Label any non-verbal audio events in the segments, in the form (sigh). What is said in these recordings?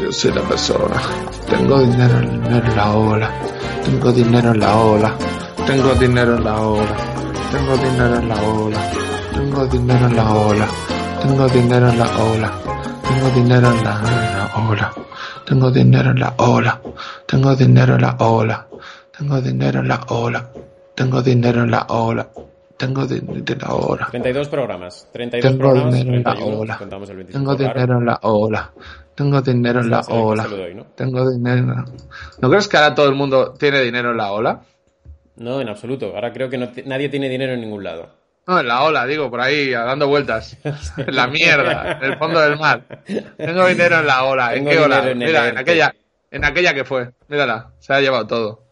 Yo soy la persona. Tengo dinero, en la ola. Tengo dinero en la ola. Tengo dinero en la ola. Tengo dinero en la ola. Tengo dinero en la ola. Tengo dinero en la ola. Tengo dinero en la ola. Tengo dinero en la ola. Tengo dinero en la ola. Tengo dinero en la ola. Tengo dinero en la ola. Tengo dinero en la ola. 32 programas. 32 Tengo programas. dinero en la 31, ola. contamos el 25, Tengo claro. dinero en la ola. Tengo dinero en la ola. Tengo dinero. ¿No crees que ahora todo el mundo tiene dinero en la ola? No, en absoluto. Ahora creo que no nadie tiene dinero en ningún lado. No, en la ola, digo, por ahí, dando vueltas. (laughs) En la mierda, en el fondo del mar. Tengo dinero en la ola. ¿En qué ola? en Mira, en aquella, en aquella que fue. Mírala, se ha llevado todo.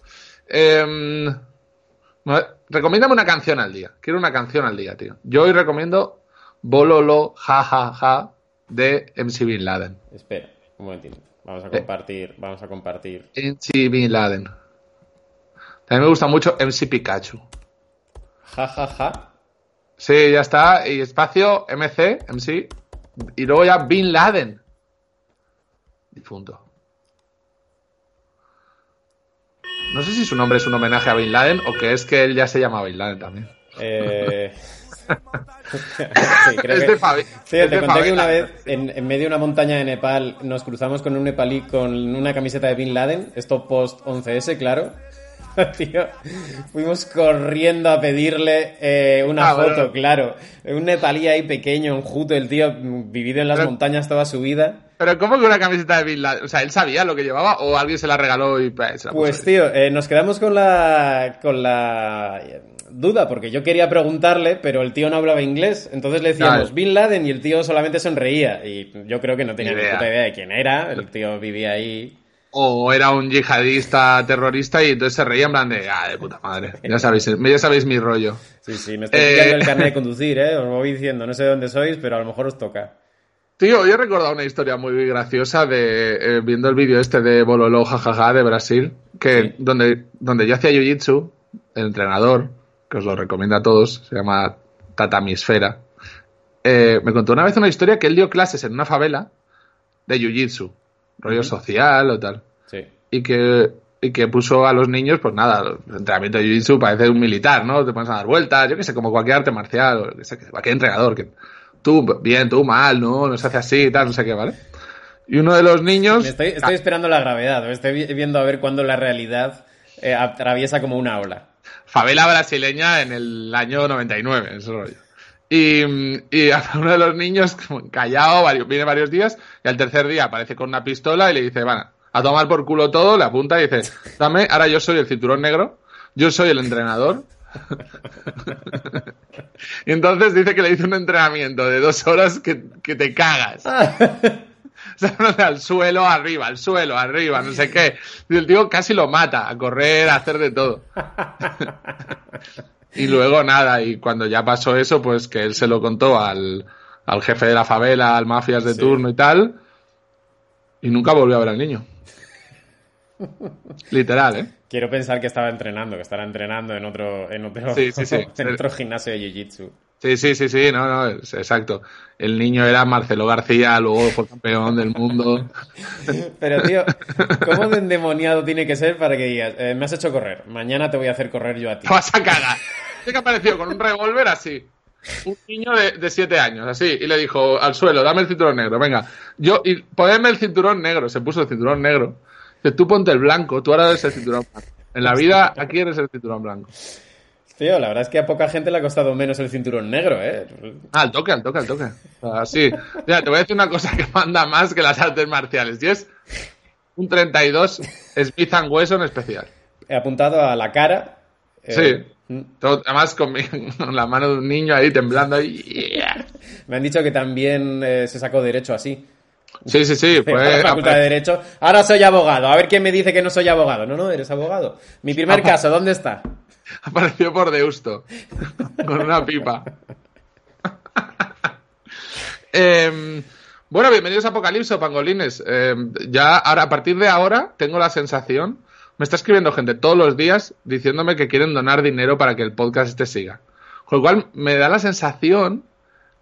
Bueno, recomiéndame una canción al día. Quiero una canción al día, tío. Yo hoy recomiendo Bololo, ja, ja, ja, de MC Bin Laden. Espera, un momentito. Vamos a Eh. compartir, vamos a compartir. MC Bin Laden. También me gusta mucho MC Pikachu. Ja, ja, ja. Sí, ya está. Y espacio MC, MC. Y luego ya Bin Laden. Difunto. No sé si su nombre es un homenaje a Bin Laden o que es que él ya se llama Bin Laden también. Eh... (laughs) sí, creo Es que- de Fabi- Sí, es te de conté que una vez en, en medio de una montaña de Nepal nos cruzamos con un nepalí con una camiseta de Bin Laden, esto post 11S, claro. (laughs) Tío, fuimos corriendo a pedirle eh, una Ah, foto, bueno. claro. Un nepalí ahí pequeño, enjuto, el tío vivido en las Pero- montañas toda su vida. Pero ¿cómo que una camiseta de Bin Laden? O sea, ¿él sabía lo que llevaba o alguien se la regaló y pues, se la Pues tío, eh, nos quedamos con la con la duda porque yo quería preguntarle, pero el tío no hablaba inglés, entonces le decíamos Claro. Bin Laden y el tío solamente sonreía y yo creo que no tenía Ni puta idea de quién era, el tío vivía ahí. O era un yihadista terrorista y entonces se reía en plan de, ah, de puta madre. Ya sabéis, ya sabéis mi rollo. Sí, sí, me estoy Eh. el carnet de (laughs) conducir, eh, os voy diciendo, no sé de dónde sois, pero a lo mejor os toca. Tío, yo he recordado una historia muy graciosa de eh, viendo el vídeo este de Bololo jajaja de Brasil, que Sí. donde, donde yo hacía jiu-jitsu, el entrenador, que os lo recomiendo a todos, se llama Tatamisfera, eh, me contó una vez una historia que él dio clases en una favela de jiu-jitsu, rollo social o tal, Sí. y que, y que puso a los niños, pues nada, el entrenamiento de jiu-jitsu parece un militar, ¿no? Te pones a dar vueltas, yo qué sé, como cualquier arte marcial, sé, cualquier entrenador, que tú bien, tú mal, no, no se hace así y tal, no sé qué, ¿vale? Y uno de los niños... Estoy, estoy esperando la gravedad, estoy vi- viendo a ver cuándo la realidad eh, atraviesa como una ola. favela brasileña en el año 99, ese rollo. Y, y (laughs) a uno de los niños, callado, varios, viene varios días, y al tercer día aparece con una pistola y le dice, van a tomar por culo todo, le apunta y dice, dame, ahora yo soy el cinturón negro, yo soy el entrenador. (laughs) y entonces dice que le hizo un entrenamiento de dos horas que, que te cagas. (laughs) Al suelo, arriba, al suelo, arriba, no sé qué. Y el tío casi lo mata, a correr, a hacer de todo. Y luego nada, y cuando ya pasó eso, pues que él se lo contó al, al jefe de la favela, al mafias de Sí. turno y tal. Y nunca volvió a ver al niño. (laughs) Literal, ¿eh? Quiero pensar que estaba entrenando, que estará entrenando en otro, en otro, Sí, sí, sí. (laughs) en otro gimnasio de Jiu-Jitsu. Sí, sí, sí, sí, no, no, es- exacto. El niño era Marcelo García, luego fue campeón del mundo. (laughs) Pero, tío, ¿cómo de endemoniado tiene que ser para que digas, eh, me has hecho correr, mañana te voy a hacer correr yo a ti? Te vas a cagar. ¿Qué que apareció con un revólver así? Un niño de, de siete años, así, y le dijo al suelo, dame el cinturón negro, venga. Yo, y ponedme el cinturón negro, se puso el cinturón negro. Dice, tú ponte el blanco, tú ahora eres el cinturón blanco. En la vida, aquí eres el cinturón blanco. Tío, la verdad es que a poca gente le ha costado menos el cinturón negro, ¿eh? Ah, al toque, al toque, al toque. Así. Mira, te voy a decir una cosa que manda más que las artes marciales, y es un 32 Smith Wesson especial. He apuntado a la cara. Eh, Sí. mm, Todo- además con, mi- (laughs) con la mano de un niño ahí temblando ahí. Me han dicho que también eh, se sacó derecho así. Sí, sí, sí. (laughs) La facultad de Derecho. Ahora soy abogado. A ver quién me dice que no soy abogado. No, no, eres abogado. Mi primer (laughs) caso, ¿dónde está? apareció por Deusto. con una pipa. Em, bueno, bienvenidos a Apocalipso, pangolines. Em, ya ahora, a partir de ahora, tengo la sensación. Me está escribiendo gente todos los días diciéndome que quieren donar dinero para que el podcast este siga. Con lo cual, me da la sensación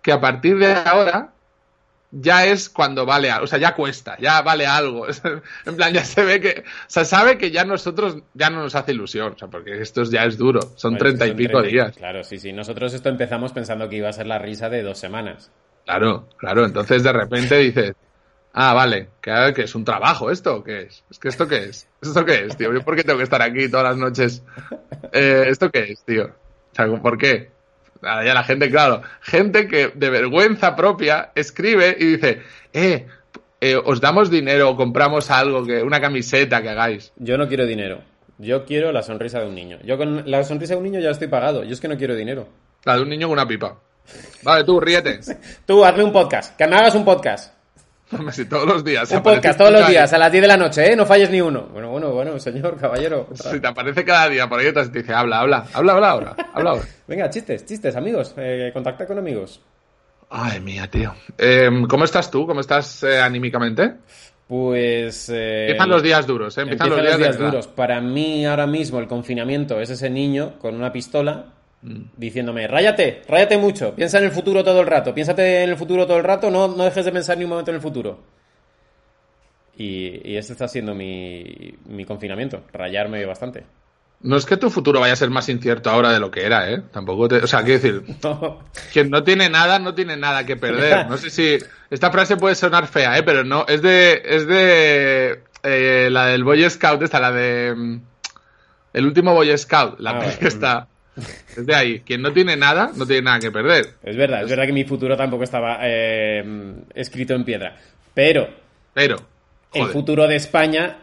que a partir de ahora ya es cuando vale algo, o sea, ya cuesta, ya vale algo. (laughs) en plan, ya se ve que, o sea, sabe que ya nosotros ya no nos hace ilusión, o sea, porque esto ya es duro, son treinta y pico 30. días. Claro, sí, sí. Nosotros esto empezamos pensando que iba a ser la risa de dos semanas. Claro, claro, entonces de repente dices, ah, vale, que, que es un trabajo esto, ¿o ¿qué es? Es que esto qué es, ¿esto qué es, tío? ¿Yo por qué tengo que estar aquí todas las noches? Eh, ¿Esto qué es, tío? O sea, ¿por qué? Nada, ya la gente, claro, gente que de vergüenza propia escribe y dice, eh, eh, os damos dinero o compramos algo, que una camiseta que hagáis. Yo no quiero dinero. Yo quiero la sonrisa de un niño. Yo con la sonrisa de un niño ya estoy pagado. Yo es que no quiero dinero. La de un niño con una pipa. Vale, tú, ríete. (laughs) Tú, hazme un podcast. Que me hagas un podcast. Todos los días. Un podcast todos los días a las 10 de la noche, ¿eh? No falles ni uno. Bueno, bueno, bueno, señor, caballero. Si te aparece cada día por ahí, te dice, habla, habla, habla, habla ahora, habla ahora. (laughs) Venga, chistes, chistes, amigos. Eh, contacta con amigos. Ay, mía, tío. Eh, ¿Cómo estás tú? ¿Cómo estás eh, anímicamente? Pues... eh, Empiezan los días duros, ¿eh? Empiezan, empiezan los días, duros. Para mí, ahora mismo, el confinamiento es ese niño con una pistola. Diciéndome, ráyate, ráyate mucho, piensa en el futuro todo el rato, piénsate en el futuro todo el rato, no, no dejes de pensar ni un momento en el futuro. Y, y este está siendo mi, mi confinamiento, rayarme bastante. No es que tu futuro vaya a ser más incierto ahora de lo que era, ¿eh? Tampoco te... O sea, quiero decir, (laughs) No, quien no tiene nada, no tiene nada que perder. (laughs) No sé si... Esta frase puede sonar fea, ¿eh? Pero no, es de... Es de... eh, la del Boy Scout, esta, la de... mm, El último Boy Scout, la Ah, peli que mm. está... Es de ahí. Quien no tiene nada, no tiene nada que perder. es verdad, es verdad que mi futuro tampoco estaba eh, escrito en piedra. Pero Pero... el futuro de España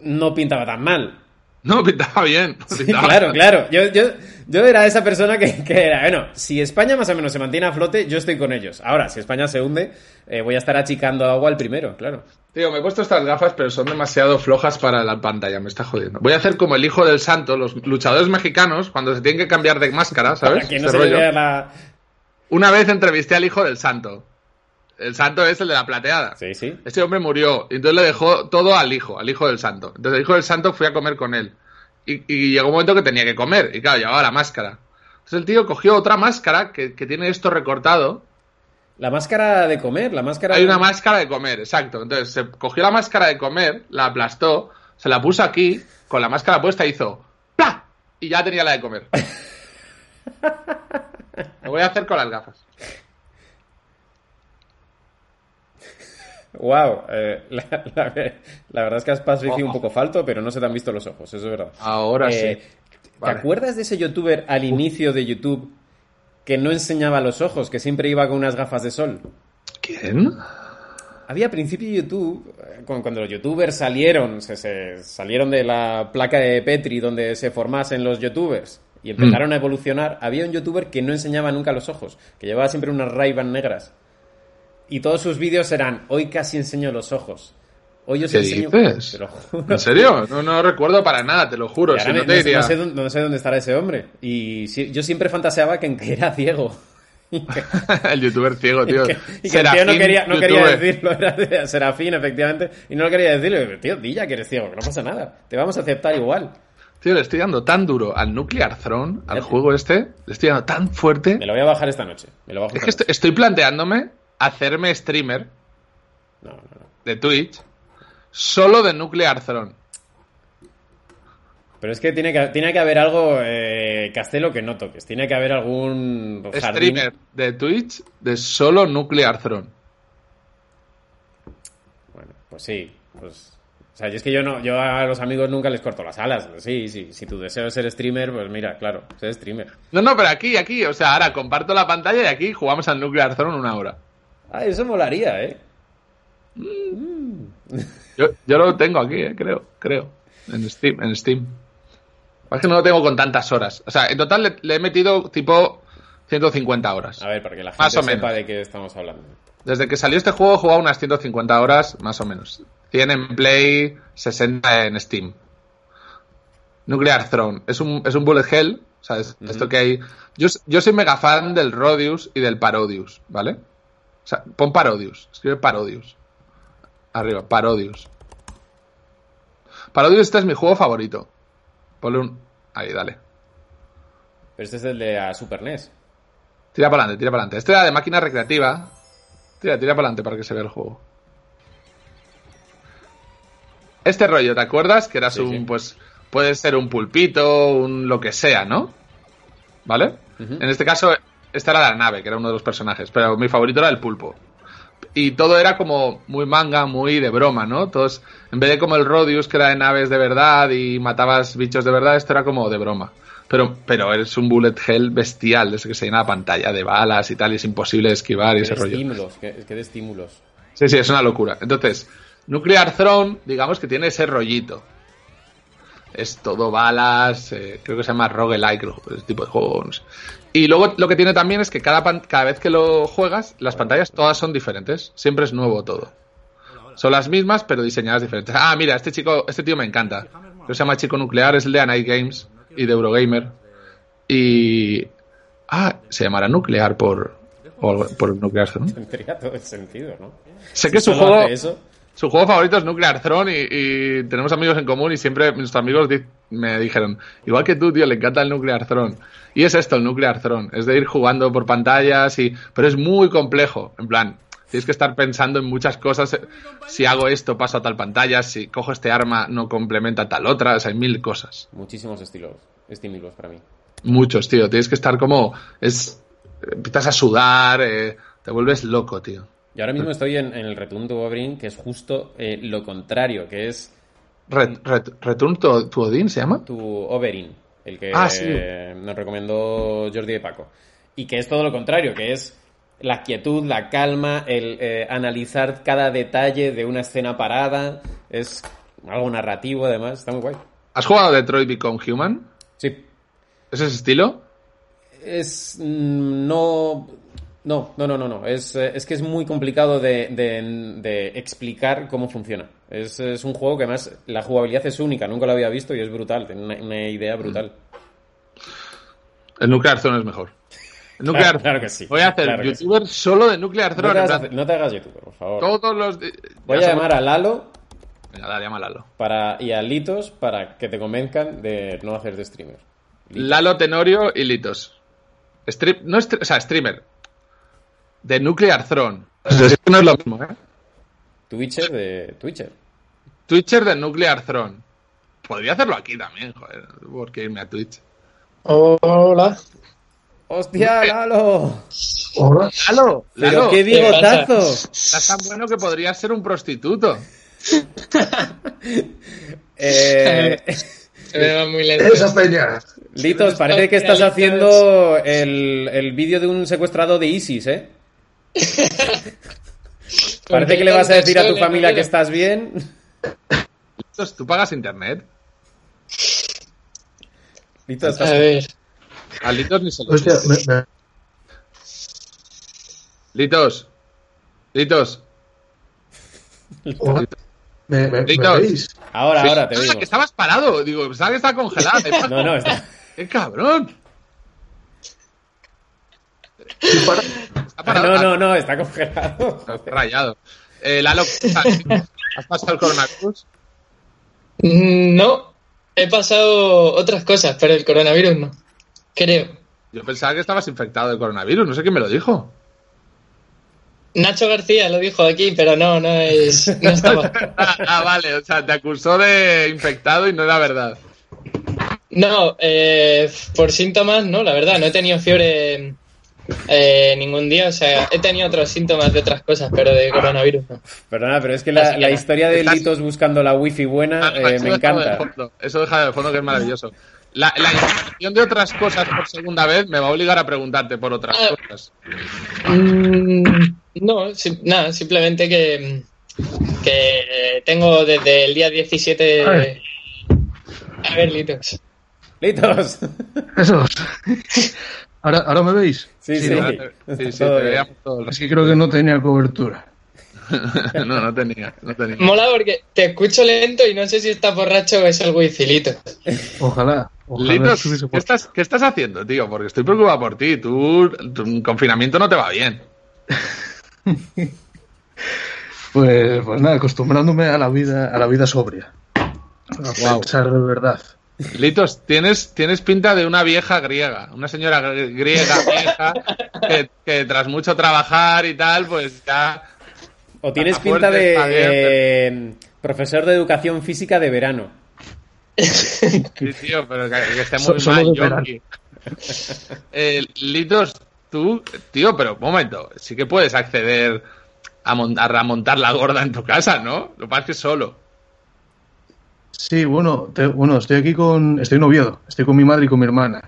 no pintaba tan mal. No, (laughs) pintaba bien. Sí, claro, claro. Yo, yo, yo era esa persona que, que era, bueno, si España más o menos se mantiene a flote, yo estoy con ellos. Ahora, si España se hunde, eh, voy a estar achicando agua al primero, claro. Tío, me he puesto estas gafas, pero son demasiado flojas para la pantalla, me está jodiendo. Voy a hacer como el hijo del santo, los luchadores mexicanos, cuando se tienen que cambiar de máscara, ¿sabes? Para que no Ese se vea la... Una vez entrevisté al hijo del santo. El santo es el de la plateada. Sí, sí. Este hombre murió, y entonces le dejó todo al hijo, al hijo del santo. Entonces el hijo del santo fui a comer con él. Y, y llegó un momento que tenía que comer, y claro, llevaba la máscara. Entonces el tío cogió otra máscara que, que tiene esto recortado, La máscara de comer, la máscara... Hay de- una máscara de comer, exacto. Entonces se cogió la máscara de comer, la aplastó, se la puso aquí, con la máscara puesta hizo ¡Pla! Y ya tenía la de comer. (laughs) Lo voy a hacer con las gafas. Wow, eh, (laughs) la, la- la verdad es que has parecido un poco falto, pero no se te han visto los ojos, eso es verdad. Ahora Eh, sí. ¿Te acuerdas de ese youtuber al inicio de YouTube que no enseñaba los ojos, que siempre iba con unas gafas de sol? ¿Quién? Había a principio de YouTube, eh, cu- cuando los youtubers salieron, se, se- salieron de la placa de Petri donde se formasen los youtubers y empezaron a evolucionar, había un youtuber que no enseñaba nunca los ojos, que llevaba siempre unas ray negras. Y todos sus vídeos eran, hoy casi enseño los ojos. Hoy os ¿Qué enseño... dices? Te lo juro. ¿En serio? No, no recuerdo para nada, te lo juro. Y Si no me- te no, diría... sé dónde, no sé dónde estará ese hombre. Y si- yo siempre fantaseaba que, era ciego. (laughs) Y (laughs) el youtuber ciego, tío. que- y que el tío no quería, no quería decirlo, era de Serafín, efectivamente, y no lo quería decirlo. Tío, di ya que eres ciego, que no pasa nada. Te vamos a aceptar igual. Tío, le estoy dando tan duro al Nuclear Throne, al Ya juego este, le estoy dando tan fuerte. Me lo voy a bajar esta noche. Me lo bajo Es que estoy, estoy planteándome hacerme streamer. No, no, no. de Twitch solo de Nuclear Throne. Pero es que tiene que, tiene que haber algo, eh, Castelo, que no toques. Tiene que haber algún jardín. Streamer de Twitch de solo Nuclear Throne. Bueno, pues sí. Pues, o sea, yo es que yo no, yo a los amigos nunca les corto las alas. Sí, sí. Si tu deseo es ser streamer, pues mira, claro, ser streamer. No, no, pero aquí, aquí, o sea, ahora comparto la pantalla y aquí jugamos al Nuclear Throne una hora. Ah, eso molaría, ¿eh? Yo, yo lo tengo aquí, eh, creo, creo. En Steam, en Steam. Es que no lo tengo con tantas horas. O sea, en total le, le he metido tipo 150 horas. A ver, para que la Más gente menos. sepa de qué estamos hablando. Desde que salió este juego he jugado unas 150 horas, más o menos. 100 en Play, 60 en Steam. Nuclear Throne. Es un, es un bullet hell. O sea, es esto que hay. Yo, yo soy mega fan del Rodius y del Parodius, ¿vale? O sea, pon Parodius. Escribe Parodius. Arriba, Parodius. Parodius, este es mi juego favorito. Ponle un. Ahí, dale. Pero este es el de la Super NES. Tira para adelante, tira para adelante. Este era de máquina recreativa. Tira, tira para adelante para que se vea el juego. Este rollo, ¿te acuerdas? Que eras Sí, un, sí. pues, puede ser un pulpito, un lo que sea, ¿no? ¿Vale? En este caso, esta era la nave, que era uno de los personajes, pero mi favorito era el pulpo. Y todo era como muy manga, muy de broma, ¿no? Todos, en vez de como el Rodius, que era de naves de verdad y matabas bichos de verdad, esto era como de broma. Pero, pero es un bullet hell bestial, desde que se llena la pantalla de balas y tal, y es imposible esquivar y ese de rollo. estímulos, que, que de estímulos. Sí, sí, es una locura. Entonces, Nuclear Throne, digamos que tiene ese rollito. Es todo balas, eh, creo que se llama roguelike, ese tipo de juegos. No. Y luego lo que tiene también es que cada, pan- cada vez que lo juegas, las pantallas todas son diferentes. Siempre es nuevo todo. Son las mismas, pero diseñadas diferentes. Ah, mira, este chico, este tío me encanta. Que se llama Chico Nuclear, es el de Night Games y de Eurogamer. Y. Ah, se llamará Nuclear por. o por Nuclear Throne. Tendría todo el sentido, ¿no? Sé que Si su solo juego. hace eso, Su juego favorito es Nuclear Throne y, y tenemos amigos en común y siempre nuestros amigos di- me dijeron, igual que tú, tío, le encanta el Nuclear Throne. Y es esto, el Nuclear Throne, es de ir jugando por pantallas y... Pero es muy complejo, en plan, tienes que estar pensando en muchas cosas. Si hago esto, paso a tal pantalla, si cojo este arma, no complementa a tal otra, o sea, hay mil cosas. muchísimos estilos, estímulos para mí. Muchos, tío, tienes que estar como... es Empiezas a sudar, eh, te vuelves loco, tío. Y ahora mismo estoy en, en el Return to Oberyn, que es justo eh, lo contrario, que es Ret- ret- Return to, to Odin se llama? tu Oberyn, el que Ah, sí. eh, nos recomendó Jordi de Paco. Y que es todo lo contrario, que es la quietud, la calma, el eh, analizar cada detalle de una escena parada. Es algo narrativo, además. Está muy guay. ¿Has jugado Detroit Become Human? Sí. ¿Es ese estilo? Es. mm, No. No, no, no, no, no. Es, eh, es que es muy complicado de, de- de explicar cómo funciona. Es, es un juego que además la jugabilidad es única, nunca lo había visto y es brutal, tiene una, una idea brutal. El Nuclear Throne es mejor. Nuclear Claro, claro que sí. Voy a hacer Claro sí. youtuber solo de Nuclear No te, Throne. no te hagas youtuber, por favor. Todos los. Voy ya a somos- llamar a Lalo Venga, dale, llámalo. para, y a Litos para que te convenzcan de no hacer de streamer. Lalo Tenorio y Litos. Stream, no o sea, streamer. De Nuclear Throne. Es que no es lo mismo, ¿eh? Twitcher de Twitcher. Twitcher de Nuclear Throne. Podría hacerlo aquí también, joder. ¿Por qué irme a Twitch? Hola. ¡Hostia, Lalo! Hola. ¡Lalo! ¡Pero ¡Lalo! qué bigotazo! Estás tan bueno que podrías ser un prostituto. (laughs) Eh, Se me va muy lento. Esa peña. Litos, parece que estás haciendo el, el vídeo de un secuestrado de ISIS, ¿eh? (laughs) Parece que le vas a decir a tu familia que estás bien. Litos, ¿Tú pagas internet? Litos, A estás... ver. A Litos ni se lo Hostia, dices. me, me- Litos. Litos. hola. ¿Me, me, me Litos. veis? Ahora, ahora te Ah, digo. que estabas parado. Digo, pensaba que estaba congelado. (laughs) No, no, está... ¡Qué cabrón! Parado. No, no, no, está congelado. Ah, está rayado. Eh, Lalo, (laughs) ¿has pasado el coronavirus? Mm, No, he pasado otras cosas, pero el coronavirus no. Creo. Yo pensaba que estabas infectado de coronavirus. No sé quién me lo dijo. Nacho García lo dijo aquí, pero no, no es. (laughs) No estaba. ah, ah, vale. O sea, te acusó de infectado y no era verdad. No, eh, por síntomas, no, la verdad, no he tenido fiebre eh, ningún día. O sea, he tenido otros síntomas de otras cosas, pero de coronavirus no. Perdona, pero es que la, Así que la no. historia de Estás- Litos buscando la wifi buena Ah, eh, eso me de encanta. Eso deja de fondo que es maravilloso. La, la información de otras cosas por segunda vez me va a obligar a preguntarte por otras Ah. cosas. Mm, no, si- nada, simplemente que, que tengo desde el día 17. Ay. A ver, Litos. Litos. Esos. (laughs) ¿Ahora, ¿Ahora me veis? Sí, sí. Sí, sí, sí, Todo te veíamos creo que no tenía cobertura. (laughs) No, no tenía, no tenía. Mola porque te escucho lento y no sé si estás borracho o es algo incilito. Ojalá. Ojalá ¿qué estás, ¿qué estás haciendo, tío? Porque estoy preocupado por ti. Tú, tu confinamiento no te va bien. (laughs) Pues, pues nada, acostumbrándome a la vida, a la vida sobria. A Guau. pensar de verdad. Litos, tienes, tienes pinta de una vieja griega, una señora gr- griega vieja que, que tras mucho trabajar y tal, pues ya... O tienes pinta fuerte, de eh, profesor de educación física de verano. Sí, tío, pero que, que esté So- muy solo mal. Eh, Litos, tú, tío, pero un momento, sí que puedes acceder a, mon- a montar la gorda en tu casa, ¿no? Lo que pasa es que solo. Sí, bueno, te- bueno, estoy aquí con. Estoy en Oviedo. Estoy con mi madre y con mi hermana.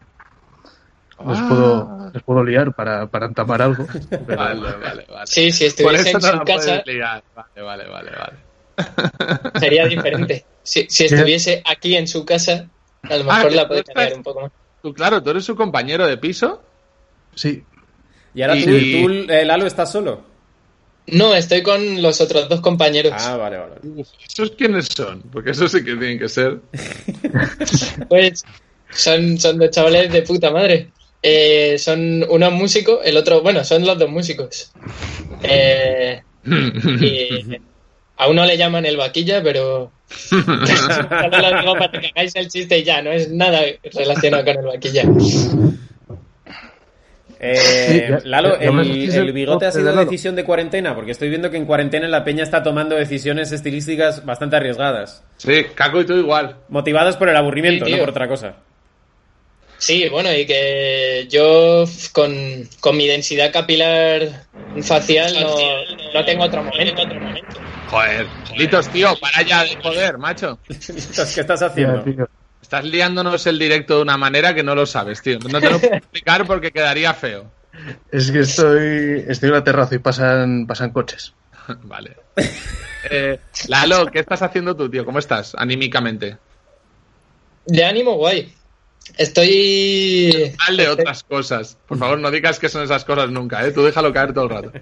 Les, Ah. puedo, les puedo liar para, para entamar algo. (laughs) pero- Vale, vale, vale. Sí, si estuviese en su la casa liar. Vale, vale, vale, vale. (laughs) sería diferente. Si, si estuviese aquí en su casa, a lo Ah, mejor que la estás- liar un poco más. Tú, claro, tú eres su compañero de piso. Sí, Y ahora Y- tú, tú, eh, Lalo, estás solo. No, estoy con los otros dos compañeros. Ah, vale, vale. ¿Esos quiénes son? Porque esos sí que tienen que ser. (laughs) Pues son, son dos chavales de puta madre. Eh, son uno músico, el otro, bueno, son los dos músicos. Eh, y a uno le llaman el vaquilla, pero (laughs) (laughs) solo lo digo para que hagáis el chiste y ya, no es nada relacionado con el vaquilla. Eh, Sí, ya- Lalo, ya- ya me el, bigote ha sido de decisión de cuarentena, porque estoy viendo que en cuarentena la peña está tomando decisiones estilísticas bastante arriesgadas. Sí, Caco y tú igual. Motivadas por el aburrimiento, Sí, no por otra cosa. Sí, bueno, y que yo con, con mi densidad capilar facial no, no tengo otro momento. Joder, Litos, tío, para ya de joder, macho. (laughs) ¿Qué estás haciendo? tío. Estás liándonos el directo de una manera que no lo sabes, tío. No te lo puedo (laughs) explicar porque quedaría feo. Es que estoy, estoy en la terraza y pasan, pasan coches. (laughs) Vale. Eh, Lalo, ¿qué estás haciendo tú, tío? ¿Cómo estás anímicamente? De ánimo, guay. Estoy. Mal de otras cosas. Por favor, no digas que son esas cosas nunca, ¿eh? Tú déjalo caer todo el rato.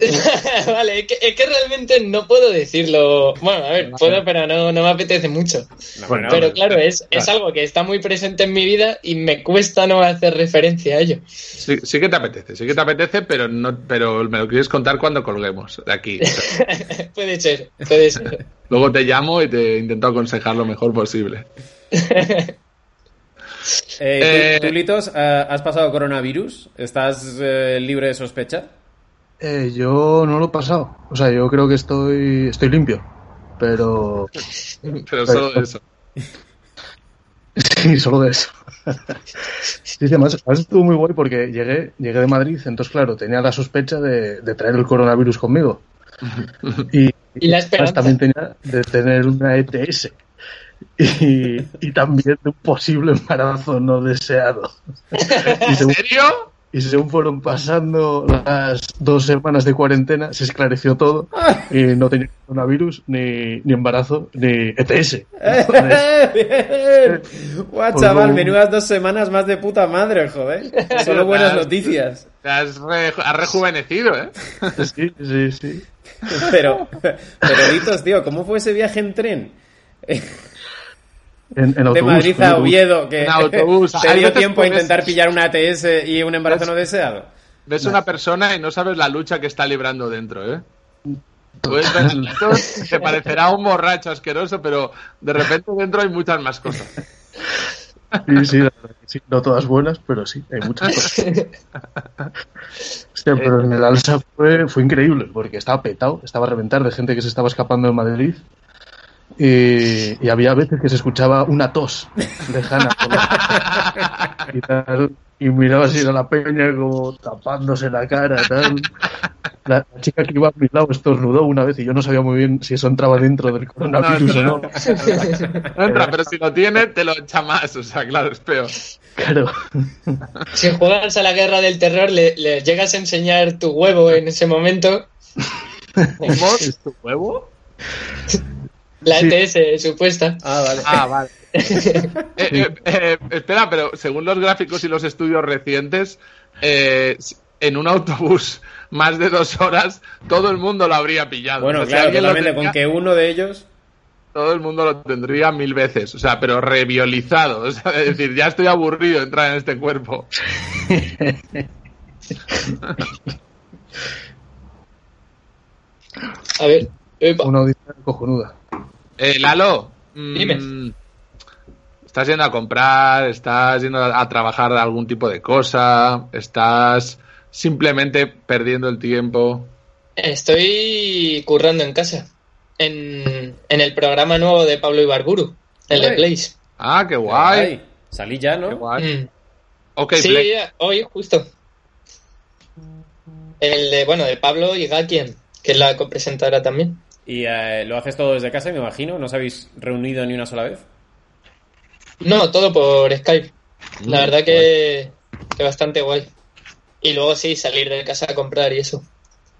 (laughs) vale, es que, es que realmente no puedo decirlo. Bueno, a ver, puedo, pero no, no me apetece mucho. No, Bueno, bueno, Pero claro, es, es algo que está muy presente en mi vida y me cuesta no hacer referencia a ello. Sí, sí que te apetece, sí que te apetece, pero no, pero me lo quieres contar cuando colguemos de aquí. (laughs) Puede ser, puede ser. luego te llamo y te intento aconsejar lo mejor posible. (laughs) Eh, ¿tú, Eh, tú, Litos, eh, has pasado coronavirus? ¿Estás eh, libre de sospecha? Eh, yo no lo he pasado. O sea, yo creo que estoy, estoy limpio. Pero. (laughs) Pero solo de eso. (laughs) Sí, solo de eso. (laughs) Sí, sí, además, además estuvo muy guay porque llegué, llegué de Madrid, entonces, claro, tenía la sospecha de, de traer el coronavirus conmigo. Y, Y la esperanza. también tenía de tener una ETS. (laughs) Y, y también de un posible embarazo no deseado. Y ¿En según, serio? y según fueron pasando las dos semanas de cuarentena, se esclareció todo y no tenía coronavirus, ni, ni embarazo, ni ETS. Guau, (laughs) Pues chaval, no. menudas dos semanas más de puta madre, joder. (laughs) Solo buenas noticias. Te has, re- has rejuvenecido, ¿eh? sí, sí, sí. Pero, pero Litos, tío, ¿cómo fue ese viaje en tren? En, en De Madrid a. Oviedo, que En autobús. (laughs) te Hay dio tiempo a intentar pillar una ATS y un embarazo no deseado. Ves una persona y no sabes la lucha que está librando dentro, ¿eh? Litos, (laughs) te parecerá un borracho asqueroso, pero de repente dentro hay muchas más cosas. Sí, sí, la verdad que sí. No todas buenas, pero sí, hay muchas cosas. (laughs) Hostia, pero en el Alsa fue, fue increíble, porque estaba petado, estaba a reventar de gente que se estaba escapando de Madrid. Y, y había veces que se escuchaba una tos lejana. y, (laughs) tal, y miraba así a la peña como tapándose la cara. Tal. La, la chica que iba a mi lado estornudó una vez y yo no sabía muy bien si eso entraba dentro del coronavirus o no. No entra, pero si lo tiene, te lo echa más. O sea, claro, es peor. Claro. Si juegas a la guerra del terror, le, le llegas a enseñar tu huevo en ese momento. ¿Cómo? ¿Es (laughs) tu huevo? La Sí. ETS supuesta. Ah, vale. Ah, vale. (laughs) Eh, eh, eh, espera, pero según los gráficos y los estudios recientes, eh, en un autobús más de dos horas, todo el mundo lo habría pillado. Bueno, O sea, claro, alguien lo totalmente. Con que uno de ellos. Todo el mundo lo tendría mil veces. O sea, pero reviolizado. (laughs) O sea, es decir, ya estoy aburrido de entrar en este cuerpo. (laughs) A ver. Epa. Una audiencia cojonuda. Eh, Lalo, mm, Dime. ¿estás yendo a comprar? ¿Estás yendo a, trabajar de algún tipo de cosa? ¿Estás simplemente perdiendo el tiempo? Estoy currando en casa. En, en el programa nuevo de Pablo Ibarburu. El de. Place. Ah, qué guay. Ay, salí ya, Qué ¿no? guay. Mm. Ok, sí, Play. ya, hoy justo. El de, bueno, de Pablo y Gakien, que es la copresentadora también. Y eh, lo haces todo desde casa, me imagino. ¿No os habéis reunido ni una sola vez? No, todo por Skype. La Mm, verdad que, que bastante guay. Y luego sí, salir de casa a comprar y eso.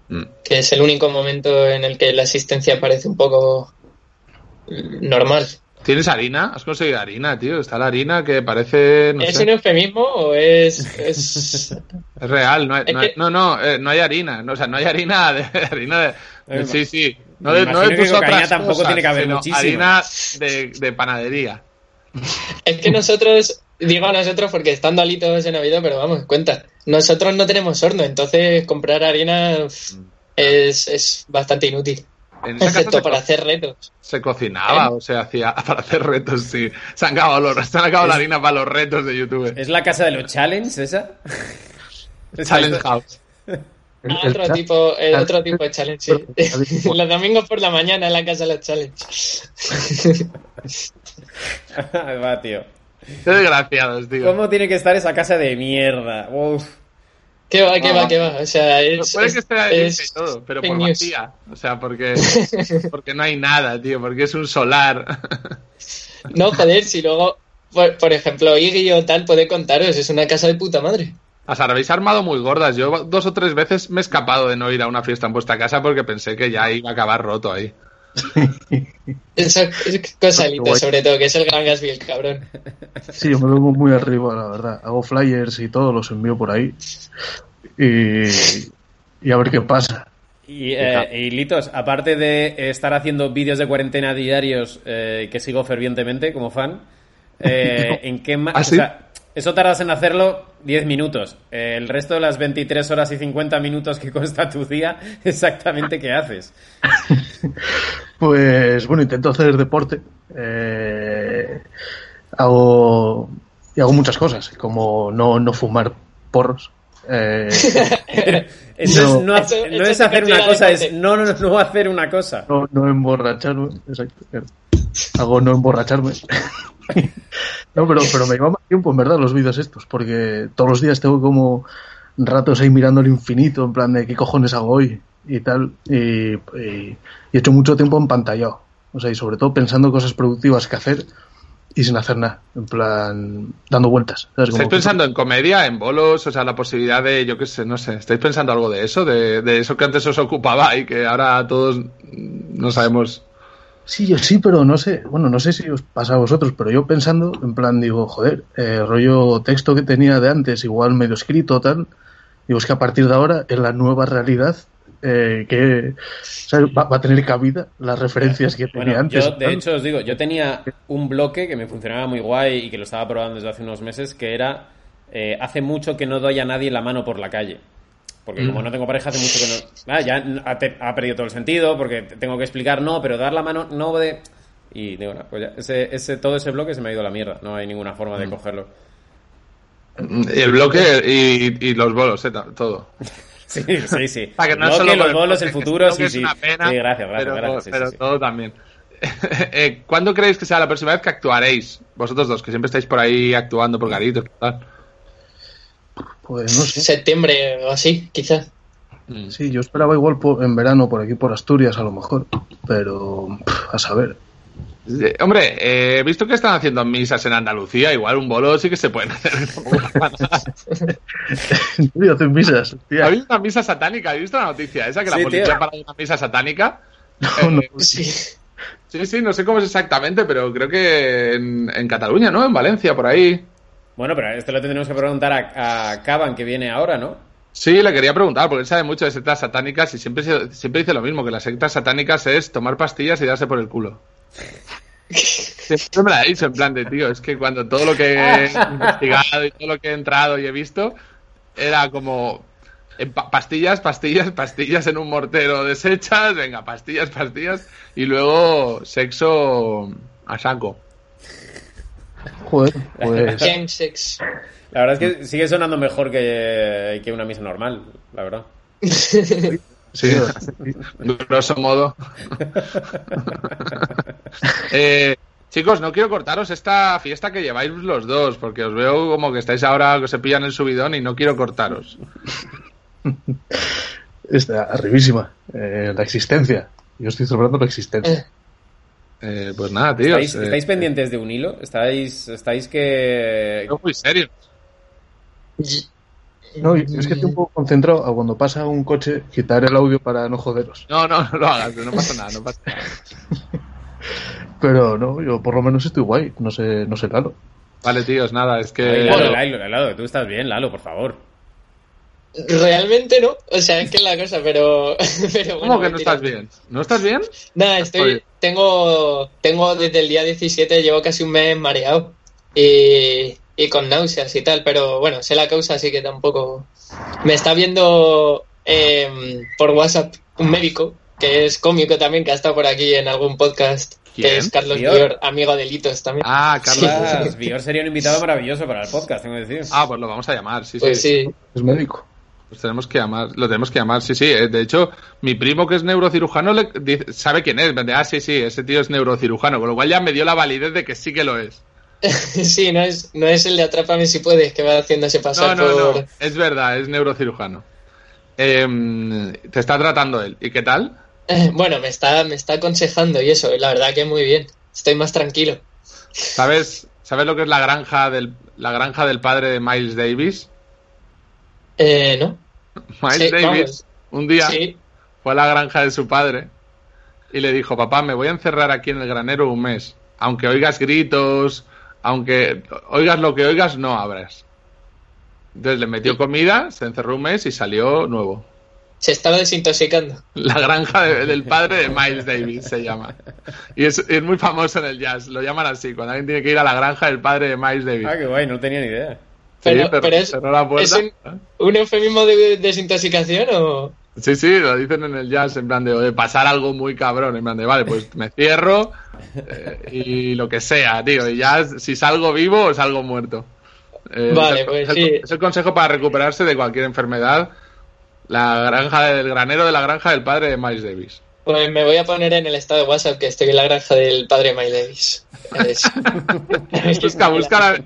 Mm. Que es el único momento en el que la asistencia parece un poco normal. ¿Tienes harina? ¿Has conseguido harina, tío? Está la harina que parece. No ¿Es sé. un eufemismo o es...? es... (laughs) Es real, no hay, Es no, hay- que- no, no, eh, no hay harina, no, o sea, no hay harina de, (laughs) harina de, sí, sí, no de, no de que tus otras tampoco cosas, tiene que haber sino muchísima. harina de, de panadería. Es que nosotros, digo nosotros porque estando alitos en Navidad, pero vamos, cuenta, nosotros no tenemos horno, entonces comprar harina pf, es, es bastante inútil, En excepto para hacer retos. se cocinaba, ¿Eh? o se hacía (laughs) para hacer retos, sí. Se han acabado, los, se han acabado la harina para los retos de YouTube. ¿Es la casa de los challenges esa? Challenge House. (laughs) El- Ah, el otro tipo, eh, otro tipo de challenge, sí. (laughs) Los domingos por la mañana en la casa de los challenge. (laughs) Va, tío. Qué desgraciados, tío. ¿Cómo tiene que estar esa casa de mierda? Uf. ¿Qué va, qué Ah. va, qué va? O sea, es... Puede que es- esté es y todo, pero por news. vacía. O sea, porque, (laughs) porque no hay nada, tío, porque es un solar. No, joder, si luego, por, por ejemplo, Iggy o tal puede contaros, es una casa de puta madre. O sea, habéis armado muy gordas. Yo dos o tres veces me he escapado de no ir a una fiesta en vuestra casa porque pensé que ya iba a acabar roto ahí. (laughs) Eso es cosalita, guay. sobre todo, que es el gran Gasville, cabrón. Sí, yo me lo pongo muy arriba, la verdad. Hago flyers y todo, los envío por ahí. Y, y a ver qué pasa. Y, eh, y Litos, aparte de estar haciendo vídeos de cuarentena diarios eh, que sigo fervientemente como fan, eh, (laughs) ¿en qué más? ¿Ah, sí? Eso tardas en hacerlo 10 minutos. Eh, el resto de las 23 horas y 50 minutos que (laughs) consta tu día, exactamente qué haces. (laughs) Pues bueno, intento hacer deporte. Eh, hago, y hago muchas cosas, como no, no fumar porros. Eh, (laughs) Eso No. es no, Eso- no eso es se hacer una cosa, es no, no, no hacer una cosa. no, no emborracharme. Exacto. Hago no emborracharme. (laughs) no, pero, pero me lleva más tiempo, en verdad, los vídeos estos, porque todos los días tengo como ratos ahí mirando el infinito, en plan de qué cojones hago hoy y tal. Y, y- y he hecho mucho tiempo en pantalla. O sea, y sobre todo pensando cosas productivas que hacer y sin hacer nada. En plan, dando vueltas. ¿sabes? ¿Estáis Como- pensando en comedia, en bolos? O sea, la posibilidad de, yo qué sé, no sé. ¿Estáis pensando algo de eso? De, de eso que antes os ocupaba y que ahora todos no sabemos. Sí, yo sí, pero no sé. Bueno, no sé si os pasa a vosotros, pero yo pensando, en plan, digo, joder, eh, rollo texto que tenía de antes, igual medio escrito, tal. Digo, es que a partir de ahora, en la nueva realidad, eh, que ¿sabes? Va, va a tener cabida las referencias que tenía Bueno, antes. yo de hecho os digo, yo tenía un bloque que me funcionaba muy guay y que lo estaba probando desde hace unos meses, que era eh, hace mucho que no doy a nadie la mano por la calle. Porque como no tengo pareja, hace mucho que no... Ah, ya ha, te- ha perdido todo el sentido, porque tengo que explicar, no, pero dar la mano no de... Y digo, no, pues ya, ese, ese, todo ese bloque se me ha ido a la mierda, no hay ninguna forma de cogerlo. Y el bloque y, y los bolos, eh, todo. (laughs) Sí, sí, sí. (laughs) Para que El no bloque, solo los bolos, el futuro, sí, es sí. una pena, Sí, gracias, gracias, pero, gracias. sí, pero sí, sí. todo también. (laughs) Eh, ¿Cuándo creéis que sea la próxima vez que actuaréis? Vosotros dos, que siempre estáis por ahí actuando por garitos. Tal. Pues no sé. Septiembre o así, quizás. Sí, yo esperaba igual en verano por aquí, por Asturias, a lo mejor. Pero, a saber. Hombre, eh, he visto que están haciendo misas en Andalucía. Igual un bolo sí que se pueden hacer. (laughs) ¿En serio hacen misas? ¿Ha Tía, habido una misa satánica? ¿Has visto la noticia esa? Que la policía tío. ha parado una misa satánica. (laughs) no, no. Eh, Sí. Sí, sí, no sé cómo es exactamente, pero creo que en, en Cataluña, ¿no? En Valencia, por ahí. Bueno, pero esto lo tendremos que preguntar a, a Caban, que viene ahora, ¿no? Sí, le quería preguntar, porque él sabe mucho de sectas satánicas y siempre, se- siempre dice lo mismo, que las sectas satánicas es tomar pastillas y darse por el culo. (laughs) Siempre me la ha dicho en plan de, tío, es que cuando todo lo que he investigado y todo lo que he entrado y he visto era como pa- pastillas, pastillas, pastillas en un mortero desechas, venga, pastillas, pastillas, y luego sexo a saco. Joder, pues. (laughs) Game sex. La verdad es que sigue sonando mejor que, que una misa normal, la verdad. (laughs) Sí, Grosso modo. (laughs) Eh, chicos, no quiero cortaros esta fiesta que lleváis los dos, porque os veo como que estáis ahora que se pillan el subidón y no quiero cortaros. está arribísima. Eh, la existencia. Yo estoy celebrando la existencia. Eh, pues nada, tíos. ¿Estáis, eh, estáis pendientes de un hilo? ¿Estáis, estáis que... yo muy serio. No, yo es que estoy un poco concentrado a cuando pasa un coche quitar el audio para no joderos. No, no, no lo hagas, no pasa nada, no pasa nada. (laughs) Pero no, yo por lo menos estoy guay. No sé, no sé, Lalo. Vale, tíos, nada, es que. Ay, Lalo, Lalo, Lalo, tú estás bien, Lalo, por favor. Realmente no, o sea, es que es la cosa, pero. (laughs) pero ¿Cómo bueno, que no estás bien? ¿No estás bien? Nada, estoy. Oye. Tengo. Tengo desde el día 17, llevo casi un mes mareado. Y. Y con náuseas y tal, pero bueno, sé la causa, así que tampoco. Me está viendo eh, por WhatsApp un médico, que es cómico también, que ha estado por aquí en algún podcast, ¿Quién? que es Carlos Bior. Bior, amigo de Litos también. Ah, Carlos. Ostras, Bior sería un invitado maravilloso para el podcast, tengo que decir. Ah, pues lo vamos a llamar, sí, Pues sí. sí. Es médico. Pues tenemos que llamar, lo tenemos que llamar, sí, sí. eh, De hecho, mi primo que es neurocirujano le dice- sabe quién es. Ah, sí, sí, ese tío es neurocirujano, con lo cual ya me dio la validez de que sí que lo es. (laughs) sí, no es, no es el de Atrápame si puedes, que va haciéndose No, pasar no, por. no, es verdad, es neurocirujano. Em, te está tratando él. ¿Y qué tal? (laughs) Bueno, me está, me está aconsejando y eso, la verdad que muy bien. Estoy más tranquilo. ¿Sabes, ¿sabes lo que es la granja del, la granja del padre de Miles Davis? Eh, ¿no? Miles Sí, Davis vamos. un día Sí. fue a la granja de su padre y le dijo, papá, me voy a encerrar aquí en el granero un mes. Aunque oigas gritos, aunque oigas lo que oigas, no abras. Entonces le metió comida, se encerró un mes y salió nuevo. Se estaba desintoxicando. La granja de- del padre de Miles Davis se llama. Y es, es muy famoso en el jazz, lo llaman así, cuando alguien tiene que ir a la granja del padre de Miles Davis. Ah, qué guay, no tenía ni idea. Pero, pero pero es, cerró la puerta. ¿es un, un eufemismo de desintoxicación o...? Sí, sí, lo dicen en el jazz, en plan de, de pasar algo muy cabrón, en plan de, vale, pues me cierro eh, y lo que sea, tío, y ya si salgo vivo o salgo muerto. Eh, Vale, es pues es sí. es el consejo para recuperarse de cualquier enfermedad. La granja del granero de la granja del padre de Miles Davis. Pues me voy a poner en el estado de WhatsApp que estoy en la granja del padre Mike Davis. (laughs) Es- Busca, busca la,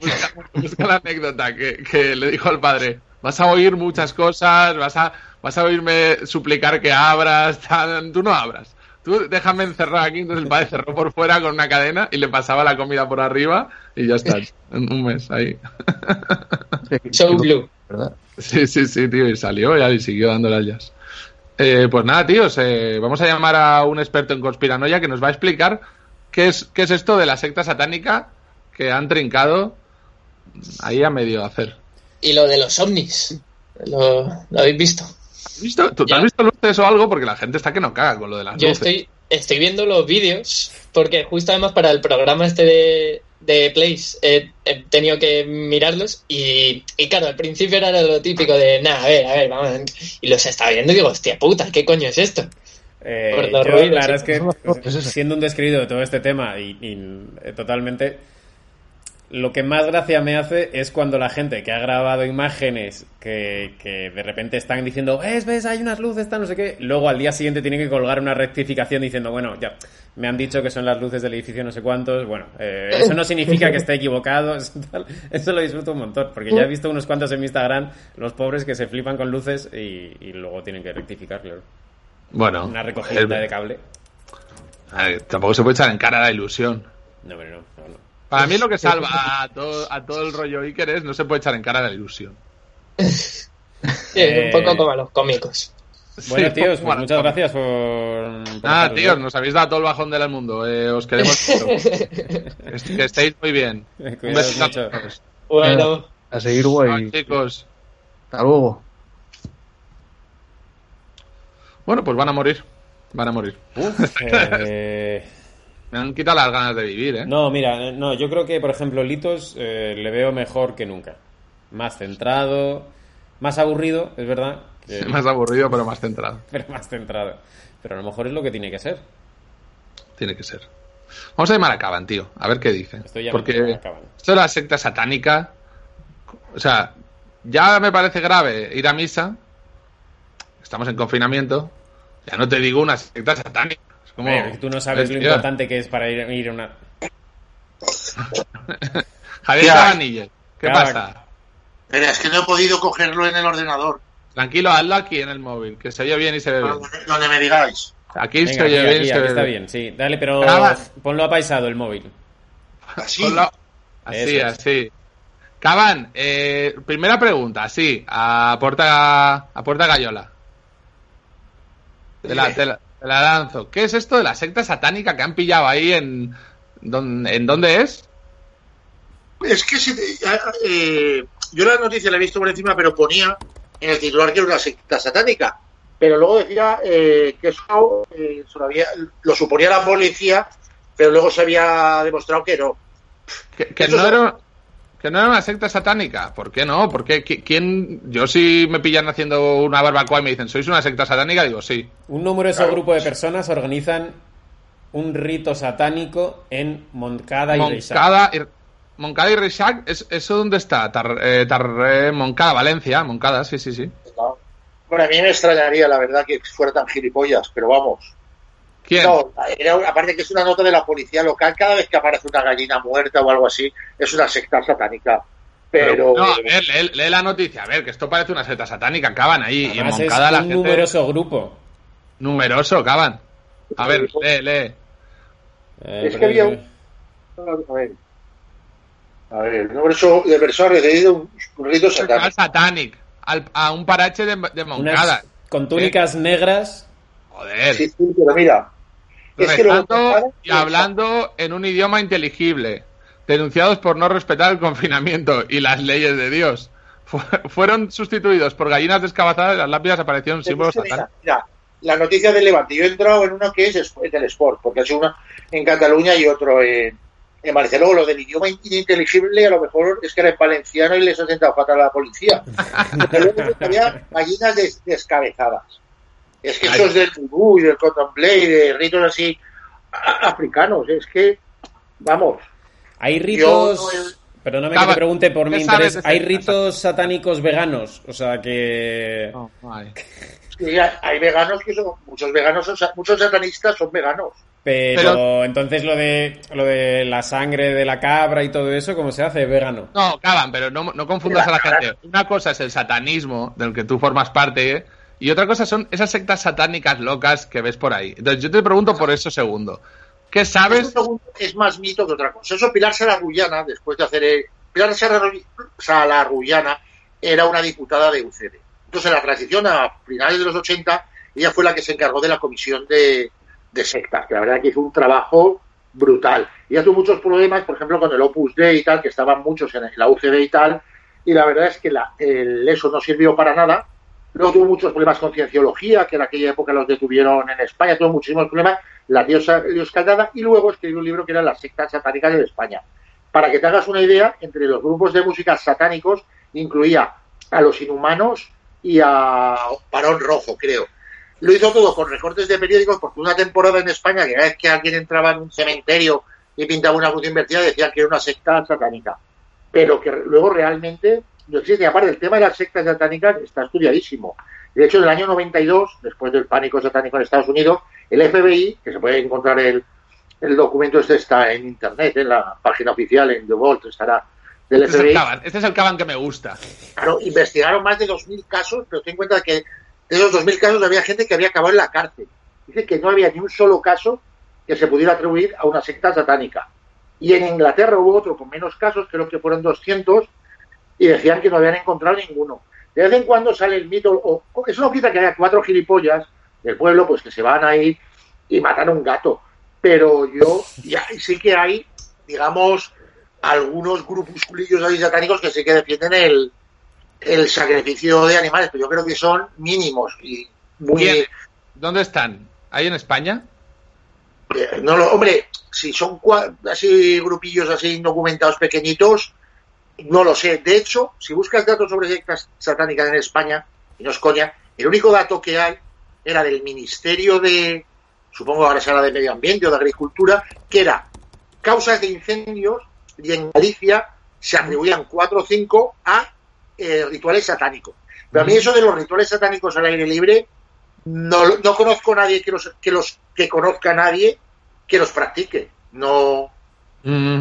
busca, busca la anécdota que, que le dijo al padre. Vas a oír muchas cosas, vas a, vas a oírme suplicar que abras, tal, tú no abras. Tú déjame encerrar aquí. Entonces el padre cerró por fuera con una cadena y le pasaba la comida por arriba y ya está. En un mes ahí. (laughs) Show Blue. ¿Verdad? Sí, sí, sí, tío. Y salió ya y siguió dándole al jazz. Eh, pues nada, tíos, eh, vamos a llamar a un experto en conspiranoia que nos va a explicar qué es, qué es esto de la secta satánica que han trincado ahí a medio hacer. Y lo de los ovnis. ¿Lo, lo habéis visto? ¿Has visto? ¿Tú te has visto luces o algo? Porque la gente está que no caga con lo de las Yo luces. estoy, estoy viendo los vídeos porque justo además para el programa este de, de Plays eh, he tenido que mirarlos y, y claro, al principio era lo típico de, nada, a ver, a ver, vamos. Y los estaba viendo y digo, hostia puta, ¿qué coño es esto? Eh, Por los yo, ruidos, la verdad sí. es que, (laughs) esas. siendo un descreído de todo este tema y, y, eh, totalmente, lo que más gracia me hace es cuando la gente que ha grabado imágenes que, que de repente están diciendo, ves, ves, hay unas luces, tal, no sé qué, luego al día siguiente tienen que colgar una rectificación diciendo, bueno, ya, me han dicho que son las luces del edificio no sé cuántos, bueno, eh, eso no (laughs) significa que esté equivocado, (laughs) eso, tal. Eso lo disfruto un montón, porque ya he visto unos cuantos en mi Instagram, los pobres que se flipan con luces y, y luego tienen que rectificar, claro. Bueno, Una recogida eh, de cable. a ver, tampoco se puede echar en cara la ilusión. No, pero no. Para mí lo que salva (laughs) a todo, a todo el rollo Iker es no se puede echar en cara la ilusión. Sí, Eh. un poco como a los cómicos. Bueno, Sí, tíos, (laughs) pues muchas gracias por. por Ah, tíos, nos habéis dado todo el bajón del mundo. Eh, os queremos (laughs) mucho. Est- que estéis muy bien. Un besito mucho. Bueno, A seguir, chicos. Hasta luego. Bueno, pues van a morir. Van a morir. Uf, eh, Me han quitado las ganas de vivir, ¿eh? No, mira, no, yo creo que, por ejemplo, Litos eh, le veo mejor que nunca. Más centrado, más aburrido, es verdad, que- (laughs) Más aburrido, pero más centrado. (laughs) pero más centrado. Pero a lo mejor es lo que tiene que ser. Tiene que ser. Vamos a llamar a Caban, tío. A ver qué dice. Estoy llamando Porque esto de la secta satánica. O sea, ya me parece grave ir a misa. Estamos en confinamiento. Ya no te digo una secta satánica. Como. Hombre, tú no sabes lo importante que es para ir, ir a una... (laughs) Javier Ya. Cabanilles, ¿qué pasa? Pero es que no he podido cogerlo en el ordenador. Tranquilo, hazlo aquí en el móvil, que se oye bien y se ve bien. Donde, me digáis. Aquí Venga, se oye aquí, bien aquí, y se aquí ve está bien. bien, sí. Dale, pero ponlo apaisado el móvil. Así. Ponlo- Así, es. así. Caban, eh, primera pregunta, así, a puerta, a puerta gallola. Te la, te la- te la lanzo. ¿Qué es esto de la secta satánica que han pillado ahí en, don- en dónde es? Es que se eh, yo la noticia la he visto por encima, pero ponía en el titular que era una secta satánica. Pero luego decía eh, que eso eh, lo, había- lo suponía la policía, pero luego se había demostrado que no. Que, que no era, que no era una secta satánica. ¿Por qué no? ¿Por qué? ¿Qui- ¿Quién? Yo si me pillan haciendo una barbacoa y me dicen, ¿sois una secta satánica? Digo, sí. Un numeroso Claro. grupo de personas organizan un rito satánico en Moncada y Reixac. Moncada y, Moncada y Reixac, ¿es- ¿eso dónde está? Tar- eh, Tar- eh, Moncada, Valencia, Moncada, sí, sí, sí. Bueno, a mí me extrañaría, la verdad, que fuera tan gilipollas, pero vamos. ¿Quién? No, era, aparte que es una nota de la policía local, cada vez que aparece una gallina muerta o algo así, es una secta satánica. Pero, no, a ver, lee, lee la noticia, a ver, que esto parece una secta satánica, acaban ahí. Y en Además, es Moncada la un gente. numeroso grupo. Numeroso, acaban. A ver, lee, lee. Eh, Es que había un- a ver, a ver, el número de personas recibido un, un rito satánico. Satanic, al- a un parache de, de Moncada. unas con túnicas negras. Joder. Sí, sí, pero mira, es que lo rezando y hablando en un idioma inteligible. Denunciados por no respetar el confinamiento y las leyes de Dios. Fu- Fueron sustituidos por gallinas descabazadas y las lápidas aparecieron símbolos mira, satánicos. mira, la noticia del Levante. Yo he entrado en uno que es, es del Sport, porque ha sido uno en Cataluña y otro en, en. Luego lo del idioma ininteligible, a lo mejor es que era en valenciano y les ha sentado fatal a la policía. (laughs) Pero luego había gallinas des- descabezadas. Es que eso es del vudú y del contemplé y de ritos así africanos. Es que, vamos, Hay ritos. Yo Perdóname que Cava, te pregunte por ¿qué mi interés. Hay ritos satánicos veganos. O sea que. No, no hay. sí, hay- veganos que son, muchos veganos, son muchos satanistas son veganos. Pero, Pero- entonces lo de lo de la sangre de la cabra y todo eso, ¿cómo se hace? Vegano. No, Caban, pero no, no confundas a la gente. Una cosa es el satanismo, del que tú formas parte, ¿eh? Y otra cosa son esas sectas satánicas locas que ves por ahí. Entonces yo te pregunto por eso segundo. ¿Qué Eso sabes? segundo es más mito que otra cosa. Eso Pilar Sararrullana, después de hacer... el- Pilar Sararru- Sararrullana era una diputada de UCD. Entonces, en la transición a finales de los 80, ella fue la que se encargó de la comisión de, de sectas, que la verdad que hizo un trabajo brutal. Y tuvo muchos problemas, por ejemplo, con el Opus Dei y tal, que estaban muchos en la UCD y tal, y la verdad es que la- el- eso no sirvió para nada. Luego tuvo muchos problemas con cienciología, que en aquella época los detuvieron en España, tuvo muchísimos problemas, la diosa Escaldada, y luego escribió un libro que era Las sectas satánicas de España. Para que te hagas una idea, entre los grupos de música satánicos incluía a los inhumanos y a Barón Rojo, creo. Lo hizo todo con recortes de periódicos, porque una temporada en España, que cada vez que alguien entraba en un cementerio y pintaba una cruz invertida, decían que era una secta satánica. Pero que luego realmente no existe. Aparte, el tema de las sectas satánicas está estudiadísimo. De hecho, en el año 92, después del pánico satánico en Estados Unidos, el FBI, que se puede encontrar el, el documento este está en internet, en la página oficial, en The Vault, estará del Este es el FBI. Caban, este es el Caban que me gusta. Claro, investigaron más de 2.000 casos, pero ten en cuenta que de esos 2.000 casos había gente que había acabado en la cárcel. Dice que no había ni un solo caso que se pudiera atribuir a una secta satánica. Y en Inglaterra hubo otro con menos casos, creo que fueron 200, y decían que no habían encontrado ninguno. de vez en cuando sale el mito, o eso no quita que haya cuatro gilipollas del pueblo, pues que se van ahí y matan a un gato. Pero yo, ya sí que hay, digamos, algunos grupusculillos ahí satánicos que sí que defienden el, el sacrificio de animales, pero yo creo que son mínimos y muy... ¿Dónde están? ¿Ahí en España? Eh, No lo, hombre, si son cua- así grupillos así documentados pequeñitos, no lo sé. De hecho, si buscas datos sobre sectas satánicas en España, y no es coña, el único dato que hay era del Ministerio de, supongo ahora será de Medio Ambiente o de Agricultura, que era causas de incendios y en Galicia se atribuían cuatro o cinco a eh, rituales satánicos. Pero a mí eso de los rituales satánicos al aire libre, no, no conozco a nadie que los, que los que conozca a nadie que los practique. No, Mm.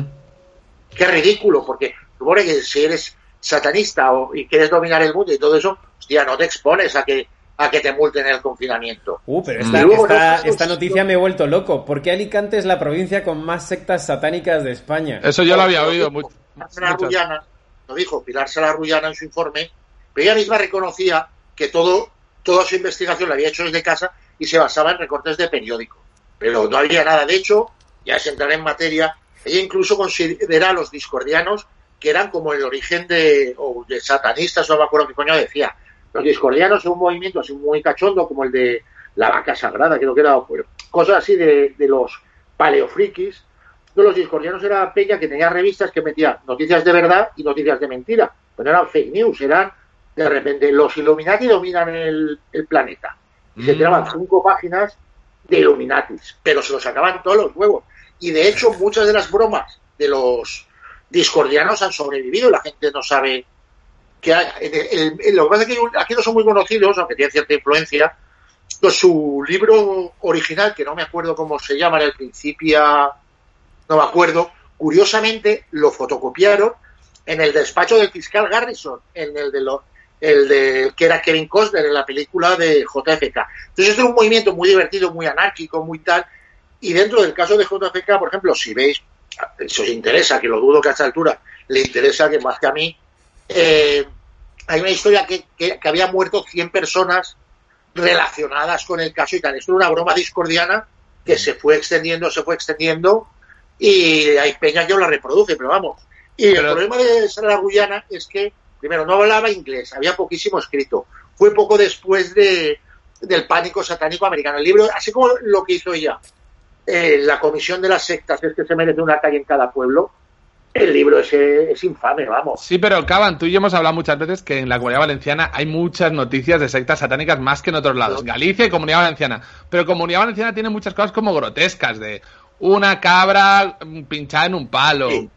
qué ridículo, porque supone que si eres satanista o, y quieres dominar el mundo y todo eso, hostia, no te expones a que a que te multen en el confinamiento. Uh, pero esta, luego, esta- no, esta no, noticia no. me he vuelto loco. ¿Por qué Alicante es la provincia con más sectas satánicas de España? Eso yo lo había oído. Pilar Sala muchas. Rullana, lo dijo Pilar Sala Rullana en su informe, pero ella misma reconocía que todo, toda su investigación la había hecho desde casa y se basaba en recortes de periódico. Pero no había nada. De hecho, ya se entrará en materia, ella incluso considera a los discordianos que eran como el origen de, o de satanistas, no me acuerdo qué coño decía. Los discordianos son un movimiento así muy cachondo, como el de la vaca sagrada, creo que era, cosas así de, de los paleofrikis, de los discordianos era Peña que tenía revistas que metía noticias de verdad y noticias de mentira. No eran fake news, eran de repente los Illuminati dominan el, el planeta. Y se Mm. tiraban cinco páginas de Illuminatis, pero se los sacaban todos los huevos. Y de hecho, muchas de las bromas de los discordianos han sobrevivido. La gente no sabe que hay. el- lo que pasa es que aquí no son muy conocidos, aunque tienen cierta influencia. Pues su libro original, que no me acuerdo cómo se llama, era el Principia no me acuerdo, curiosamente lo fotocopiaron en el despacho del fiscal Garrison, en el de lo, el de que era Kevin Costner en la película de JFK. Entonces este es un movimiento muy divertido, muy anárquico, muy tal. Y dentro del caso de JFK, por ejemplo, si veis, si os interesa, que lo dudo que a esta altura le interesa que más que a mí, eh, hay una historia que, que, que había muerto 100 personas relacionadas con el caso y tal. Esto era una broma discordiana que se fue extendiendo, se fue extendiendo y hay peña que la reproduce, pero vamos. Y Pero- el problema de Sara Guyana es que, primero, no hablaba inglés, había poquísimo escrito. Fue poco después de, del pánico satánico americano. El libro, así como lo que hizo ella, eh, la comisión de las sectas, es que se merece una calle en cada pueblo, el libro ese es infame, vamos. Sí, pero Caban, tú y yo hemos hablado muchas veces que en la comunidad valenciana hay muchas noticias de sectas satánicas más que en otros lados. Galicia y comunidad valenciana. Pero comunidad valenciana tiene muchas cosas como grotescas, de una cabra pinchada en un palo. Sí.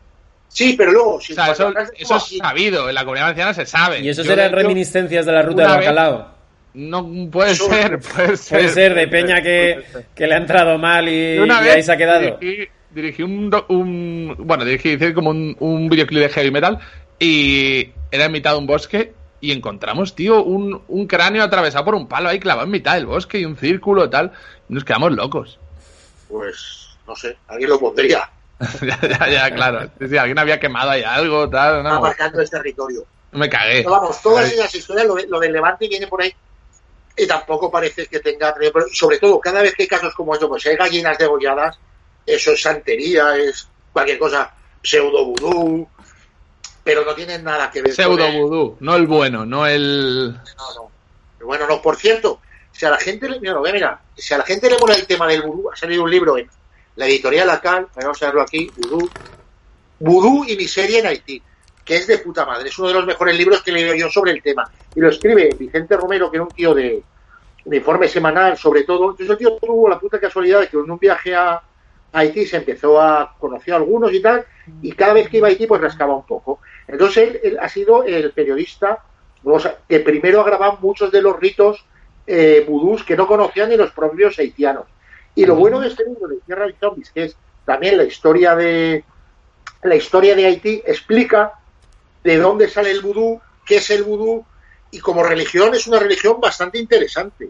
Sí, pero luego, si O sea, eso, de eso es sabido. En la comunidad valenciana se sabe. Y de eran reminiscencias de la ruta vez- bacalao. No, puede Eso- ser, puede ser. Puede ser de peña que, que le ha entrado mal y, una y vez ahí se ha quedado. Dirigí, dirigí un, un- Bueno, dirigí hice como un, un videoclip de heavy metal y era en mitad de un bosque y encontramos, tío, un, un cráneo atravesado por un palo ahí clavado en mitad del bosque y un círculo y tal. Y nos quedamos locos. Pues, no sé, alguien lo pondría. (laughs) ya, ya, ya, claro. Sí, sí, alguien había quemado ahí algo, tal. Está No, marcando el territorio. me cagué. Pero vamos, todas esas historias, lo, de- lo del Levante viene por ahí y tampoco parece que tenga... pero sobre todo, cada vez que hay casos como esto, pues hay gallinas degolladas, eso es santería, es cualquier cosa, pseudo vudú, pero no tienen nada que ver con Pseudo vudú, no el bueno, no el. No, no. Bueno, no, por cierto, si a la gente le, mira, lo voy a mirar, si a la gente le mola el tema del vudú, ha salido un libro en la editorial Acal, vamos a verlo aquí, Vudú, Vudú y miseria en Haití, que es de puta madre, es uno de los mejores libros que he leído yo sobre el tema. Y lo escribe Vicente Romero, que era un tío de, de informe semanal sobre todo. Entonces el tío tuvo la puta casualidad de que en un viaje a Haití se empezó a conocer a algunos y tal, y cada vez que iba a Haití pues rascaba un poco. Entonces él, ha sido el periodista o sea, que primero ha grabado muchos de los ritos eh, vudús que no conocían ni los propios haitianos. Y lo bueno de este libro de Tierra Zombies, que es también la historia de la historia de Haití, explica de dónde sale el vudú, qué es el vudú, y como religión es una religión bastante interesante,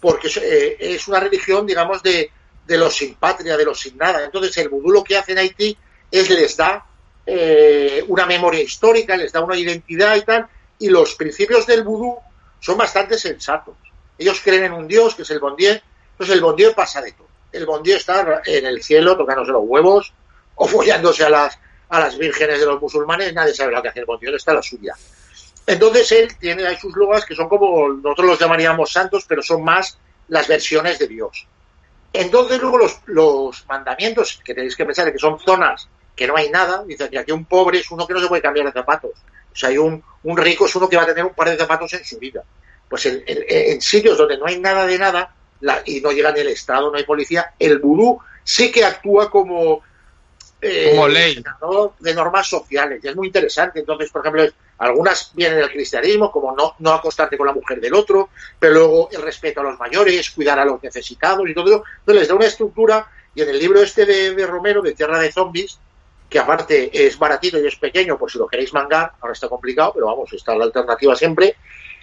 porque es, eh, es una religión, digamos, de, de los sin patria, de los sin nada. Entonces el vudú lo que hace en Haití es les da eh, una memoria histórica, les da una identidad y tal, y los principios del vudú son bastante sensatos. Ellos creen en un dios que es el Bondier, entonces el Bondier pasa de todo. El Bondier está en el cielo tocándose los huevos o (laughs) follándose a las, a las vírgenes de los musulmanes, nadie sabe lo que hace el Bondier, está la suya. Entonces él tiene sus logas que son como nosotros los llamaríamos santos, pero son más las versiones de Dios. Entonces luego los, los mandamientos que tenéis que pensar que son zonas que no hay nada, dice que aquí un pobre es uno que no se puede cambiar de zapatos. O sea, hay un, un rico es uno que va a tener un par de zapatos en su vida. Pues en, sitios donde no hay nada de nada y no llega ni el Estado, no hay policía, el vudú sí que actúa como eh, Como ley. ¿no? de normas sociales. Y es muy interesante. Entonces, por ejemplo, algunas vienen del cristianismo, como no, no acostarte con la mujer del otro, pero luego el respeto a los mayores, cuidar a los necesitados y todo eso. Entonces les da una estructura y en el libro este de, de Romero, de Tierra de Zombies, que aparte es baratito y es pequeño, por si lo queréis mangar, ahora está complicado, pero vamos, está la alternativa siempre,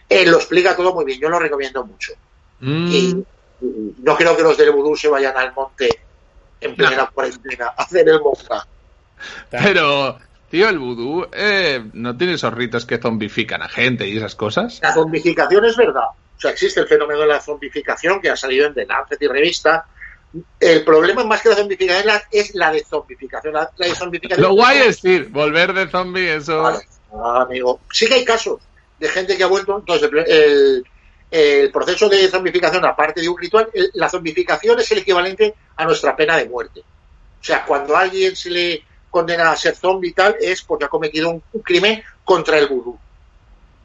eh, lo explica todo muy bien, yo lo recomiendo mucho. Mm. Y, y no creo que los del vudú se vayan al monte en plena cuarentena (laughs) hacer el monja. Pero, tío, el vudú eh, no tiene esos ritos que zombifican a gente y esas cosas. La zombificación es verdad. O sea, existe el fenómeno de la zombificación que ha salido en The Lancet y revista. El problema más que la zombificación es la, es la de zombificación. La, la de zombificación Lo guay es decir, volver de zombie, eso. Vale, ah, amigo. Sí que hay casos de gente que ha vuelto. Entonces, el, el- proceso de zombificación, aparte de un ritual, la zombificación es el equivalente a nuestra pena de muerte. O sea, cuando a alguien se le condena a ser zombie y tal, es porque ha cometido un, un crimen contra el vudú.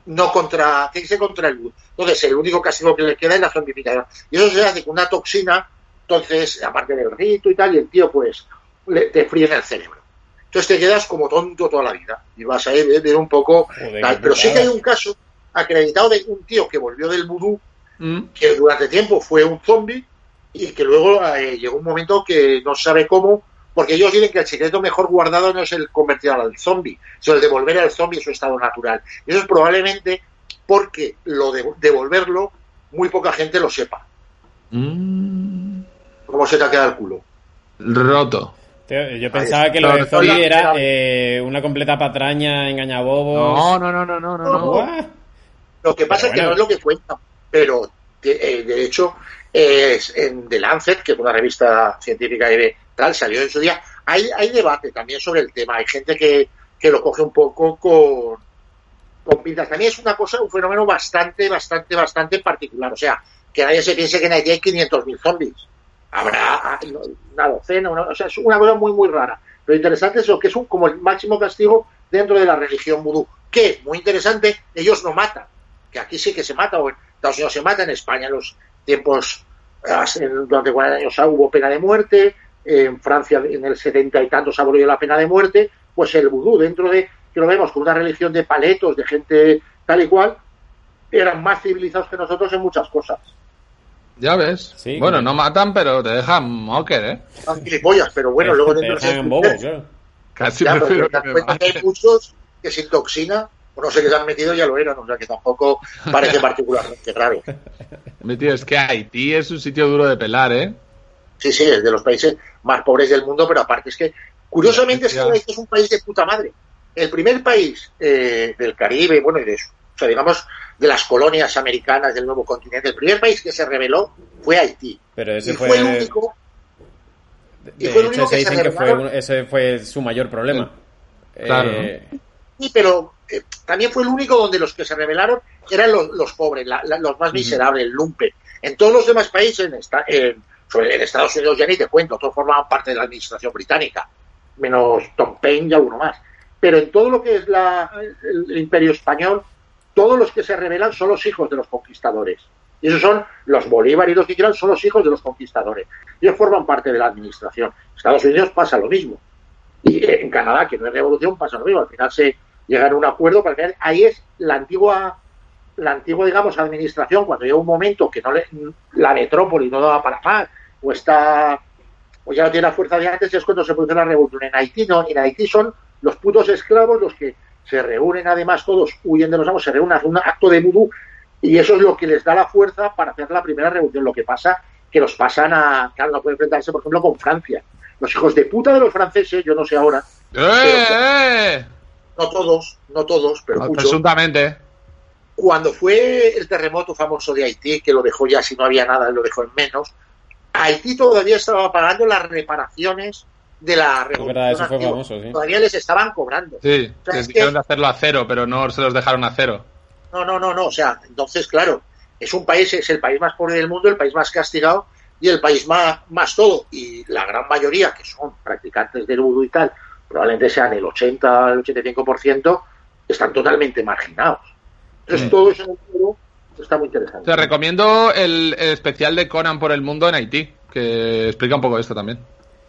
No contra, que ser contra el vudú. Entonces, el único castigo que le queda es la zombificación. Y eso se hace con una toxina, entonces, aparte del rito y tal, y el tío, pues, le, te fríe en el cerebro. Entonces te quedas como tonto toda la vida. Y vas a ir, ir un poco. Joder, tal. Pero sí que hay un caso acreditado de un tío que volvió del vudú, Mm. que durante tiempo fue un zombie y que luego eh, llegó un momento que no sabe cómo, porque ellos dicen que el secreto mejor guardado no es el convertir al zombie, sino el devolver al zombie su estado natural. Y eso es probablemente porque lo de devolverlo muy poca gente lo sepa. Mm. ¿Cómo se te ha quedado el culo? Roto. Tío, Yo pensaba que lo Pero de no, zombie era eh, una completa patraña, engañabobos. No, no, no, no, no, no. no. Lo que pasa es que no es lo que cuenta, pero de, eh, de hecho es en The Lancet, que es una revista científica y tal, salió en su día. Hay, hay debate también sobre el tema. Hay gente que, que lo coge un poco con, con pinzas. También es una cosa, un fenómeno bastante, bastante, bastante particular. O sea, que nadie se piense que en Haití hay 500.000 zombies. Habrá una docena, una- o sea, es una cosa muy, muy rara. Lo interesante es lo que es un, como el máximo castigo dentro de la religión vudú. Que, muy interesante, ellos no matan. Que aquí sí que se mata, o en Estados Unidos se mata, en España en los tiempos, durante 40 años hubo pena de muerte, en Francia en el 70 y tantos se abolió la pena de muerte, pues el vudú, dentro de, que lo vemos como una religión de paletos, de gente tal y cual, eran más civilizados que nosotros en muchas cosas. Ya ves. Sí, bueno, no matan, pero te dejan mocker, ¿eh? Son gilipollas, pero bueno, luego te dentro de dejan ese en bobo, claro. Casi Ya, prefiero que me cuenta que hay muchos que sin toxina, no sé qué se han metido, ya lo eran, o sea que tampoco parece particularmente raro. Tío, es que Haití es un sitio duro de pelar, ¿eh? Sí, sí, es de los países más pobres del mundo, pero aparte es que, curiosamente, es que. Haití es un país de puta madre. El primer país eh, del Caribe, bueno, y de eso, o sea, digamos, de las colonias americanas del nuevo continente, el primer país que se rebeló fue Haití. Pero ese y fue, fue el único, y de fue el hecho, único se que se dicen que fue, ese fue su mayor problema. Claro. Eh, Sí, pero eh, también fue el único donde los que se rebelaron eran los, los pobres, la- la- los más miserables, el lumpe. En todos los demás países, en, esta- en- sobre- en Estados Unidos ya ni te cuento, todos formaban parte de la administración británica, menos Tom Paine y alguno más. Pero en todo lo que es la- el, el imperio español, todos los que se rebelan son los hijos de los conquistadores. Y esos son los Bolívar y los que quieran, son los hijos de los conquistadores. Ellos forman parte de la administración. Estados Unidos pasa lo mismo. Y en Canadá, que no es revolución, pasa lo mismo. Al final se llegan a un acuerdo para que ahí es la antigua, la antigua, digamos, administración, cuando llega un momento que no le, la metrópoli no daba para más, o está, o ya no tiene la fuerza de antes, es cuando se produce la revolución. En Haití no, en Haití son los putos esclavos los que se reúnen, además todos huyen de los amos, se reúnen, hacen un acto de vudú, y eso es lo que les da la fuerza para hacer la primera revolución. Lo que pasa que los pasan a, claro, no pueden enfrentarse, por ejemplo, con Francia. Los hijos de puta de los franceses, yo no sé ahora, ¡Eh, eh! No todos, no todos, pero muchos, Presuntamente. cuando fue el terremoto famoso de Haití, que lo dejó ya, si no había nada, lo dejó en menos, Haití todavía estaba pagando las reparaciones de la Es revolución. verdad, eso fue antigua. famoso, sí. Todavía les estaban cobrando. Sí, O sea, que es que- dijeron de hacerlo a cero, pero no se los dejaron a cero. No, no, no, no. O sea, entonces, claro, es un país, es el país más pobre del mundo, el país más castigado y el país más, más todo. Y la gran mayoría, que son practicantes del vudú y tal, probablemente sean el 80 al 85%, están totalmente marginados. Entonces, Mm. todo eso en el libro está muy interesante. Te recomiendo el, el especial de Conan por el mundo en Haití, que explica un poco esto también.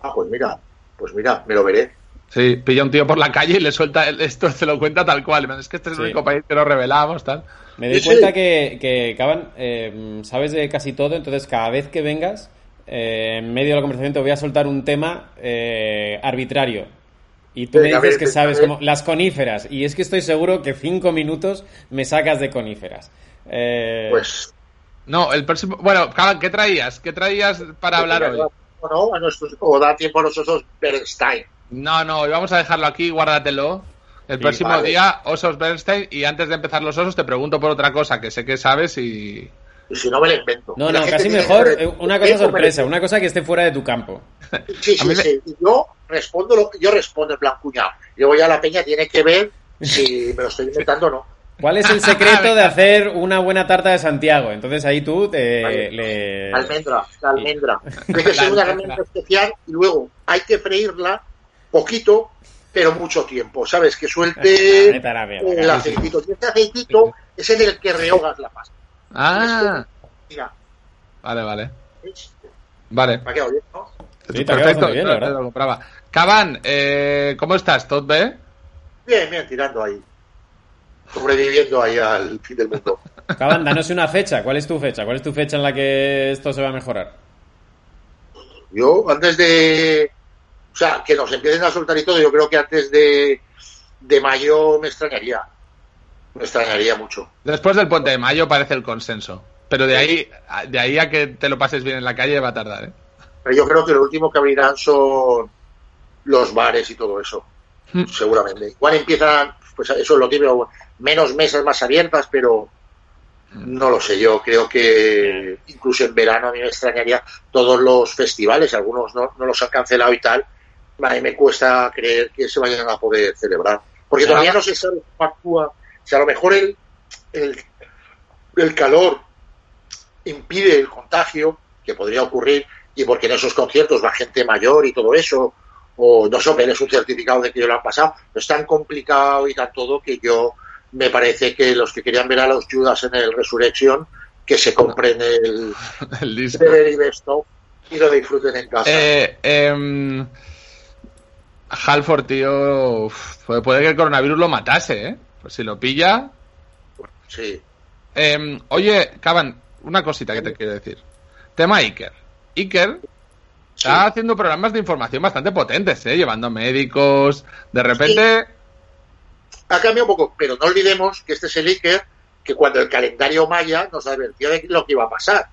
Ah, pues mira, pues mira, me lo veré. Sí, pilla a un tío por la calle y le suelta el- esto, se lo cuenta tal cual. Es que este es el Sí. único país que nos revelamos, tal. Me doy Sí, cuenta sí. que, que Caban, eh, sabes de casi todo, entonces cada vez que vengas, eh, en medio de la conversación te voy a soltar un tema eh, arbitrario. Y tú me dices que sabes como las coníferas. Y es que estoy seguro que cinco minutos me sacas de coníferas. Eh, Pues. No, el próximo. Bueno, ¿qué traías? ¿Qué traías para hablar hoy? O no, a nuestros, o da tiempo a los osos Bernstein. No, no, hoy vamos a dejarlo aquí, guárdatelo. El Sí, próximo vale. día, Osos Bernstein. Y antes de empezar los osos, te pregunto por otra cosa que sé que sabes y. Y si no, me lo invento. no, La no, casi mejor que- eh, una cosa sorpresa, una cosa que esté fuera de tu campo. Sí, me- Yo respondo, lo- yo respondo en plan cuñado. Luego ya la peña tiene que ver si me lo estoy inventando o no. ¿Cuál es el (laughs) secreto de hacer una buena tarta de Santiago? Entonces ahí tú te, Vale. le... Almendra, la almendra. (laughs) Tiene que ser La una almendra. especial y luego hay que freírla poquito, pero mucho tiempo, ¿sabes? Que suelte (laughs) la mierda, el aceitito. Y este aceitito es en el que rehogas la pasta. Ah, Mira, vale, vale. ¿ves? Vale. ¿Me ha quedado bien, no? Sí, bien, la verdad. lo compraba. Caban, eh, ¿cómo estás? ¿Todo bien? Bien, bien, tirando ahí. Sobreviviendo ahí al fin del mundo. (laughs) Caban, danos una fecha. ¿Cuál es tu fecha? ¿Cuál es tu fecha en la que esto se va a mejorar? Yo, antes de. O sea, que nos empiecen a soltar y todo, yo creo que antes de, de mayo me extrañaría. Me extrañaría mucho. Después del puente de mayo parece el consenso. Pero de ahí, de ahí a que te lo pases bien en la calle va a tardar, ¿eh? Pero yo creo que lo último que abrirán son los bares y todo eso. Hmm. Seguramente. Igual empiezan, pues eso es lo típico, menos mesas más abiertas, pero no lo sé. Yo creo que incluso en verano a mí me extrañaría todos los festivales, algunos no, no los han cancelado y tal. A mí me cuesta creer que se vayan a poder celebrar. Porque todavía no se sabe cómo actúa. Si a lo mejor el, el, el calor impide el contagio, que podría ocurrir, y porque en esos conciertos va gente mayor y todo eso, o no sé, es un certificado de que lo han pasado, es tan complicado y tan todo que yo me parece que los que querían ver a los Judas en el Resurrection, que se compren el (laughs) El disco. Y y lo disfruten en casa. Eh, em, Halford, tío, puede, puede que el coronavirus lo matase, ¿eh? Pues si lo pilla. Sí. Em, oye, Caban, una cosita que te quiero decir. Tema Iker. Iker está haciendo programas de información bastante potentes, ¿eh? Llevando médicos. De repente. Ha cambiado un poco, pero no olvidemos que este es el Iker que cuando el calendario maya nos advertía de lo que iba a pasar.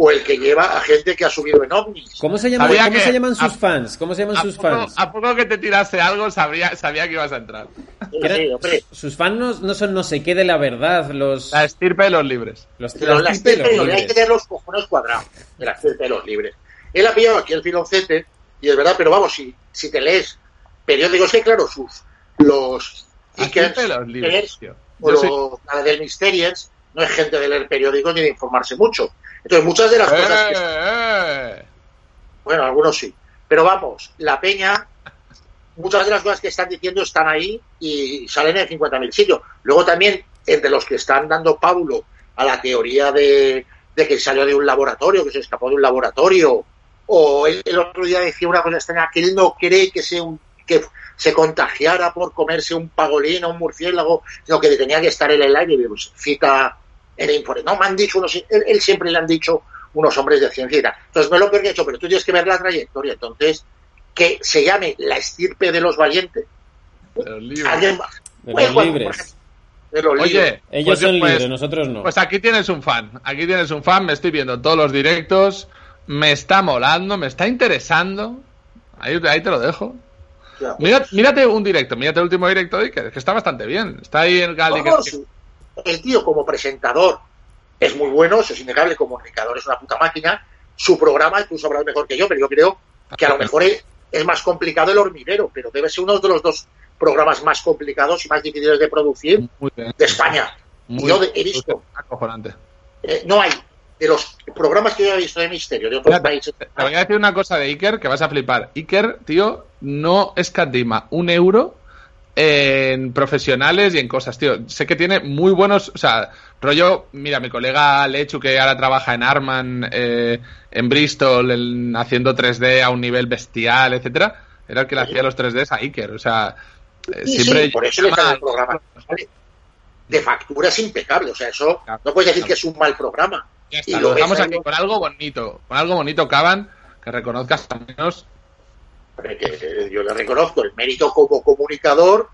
O el que lleva a gente que ha subido en ovnis. ¿Cómo se, llama, Sabía ¿cómo que- se llaman sus a- fans? ¿Cómo se llaman A sus poco, fans? a poco que te tirase algo, sabría, sabía que ibas a entrar. Sí, sí, sus fans no, no son no sé qué de la verdad, los... La estirpe de los libres. los, Pero los la tipos y los estirpe, no, hay libres. que tener los cojones cuadrados de la estirpe de los libres. Él ha pillado aquí el filoncete, y es verdad, pero vamos, si, si te lees periódicos, que claro, sus, los estirpe de los libres, tío. o soy- los- la del Mysterians, no es gente de leer periódicos ni de informarse mucho. Entonces, muchas de las cosas que ¡Eh, eh! Bueno, algunos sí. Pero vamos, la peña, muchas de las cosas que están diciendo están ahí y salen en 50.000 sitios. Luego también, entre los que están dando pábulo a la teoría de, de que salió de un laboratorio, que se escapó de un laboratorio, o el, el otro día decía una cosa extraña, que él no cree que sea un que se contagiara por comerse un pagolín o un murciélago, sino que tenía que estar en el aire, pues, cita el informe. No, me han dicho unos, él, él siempre le han dicho unos hombres de ciencia y tal. Entonces, no es lo peor que he hecho, pero tú tienes que ver la trayectoria. Entonces, que se llame la estirpe de los valientes. De los libres. Alguien más. De los libres. De los libres. Oye, Ellos pues, son pues- libres, nosotros no. Pues aquí tienes un fan, aquí tienes un fan, me estoy viendo todos los directos, me está molando, me está interesando. Ahí, ahí te lo dejo. Mira- mírate un directo, mírate el último directo de Iker, que está bastante bien. Está ahí el Gali. que- el tío como presentador es muy bueno, eso es innegable, como comunicador es una puta máquina, su programa incluso habrá mejor que yo, pero yo creo que a lo mejor es, es más complicado el hormiguero, pero debe ser uno de los dos programas más complicados y más difíciles de producir de España. Muy yo bien. he visto, Acojonante. eh, no hay, de los programas que yo he visto de misterio de otros países, te voy a decir una cosa de Iker que vas a flipar. Iker, tío, no escatima un euro en profesionales y en cosas, tío. Sé que tiene muy buenos, o sea, rollo, mira, mi colega Lechu que ahora trabaja en Arman, eh, en Bristol, en- haciendo 3D a un nivel bestial, etcétera, era el que le hacía los 3Ds a Iker, o sea, eh, Sí, siempre sí, por eso le el programa. De factura es impecable, o sea, eso no puedes decir que es un mal programa. Ya Y está, lo lo dejamos aquí ahí- con algo bonito, con algo bonito, Caban, que reconozcas al menos que, yo le reconozco el mérito como comunicador,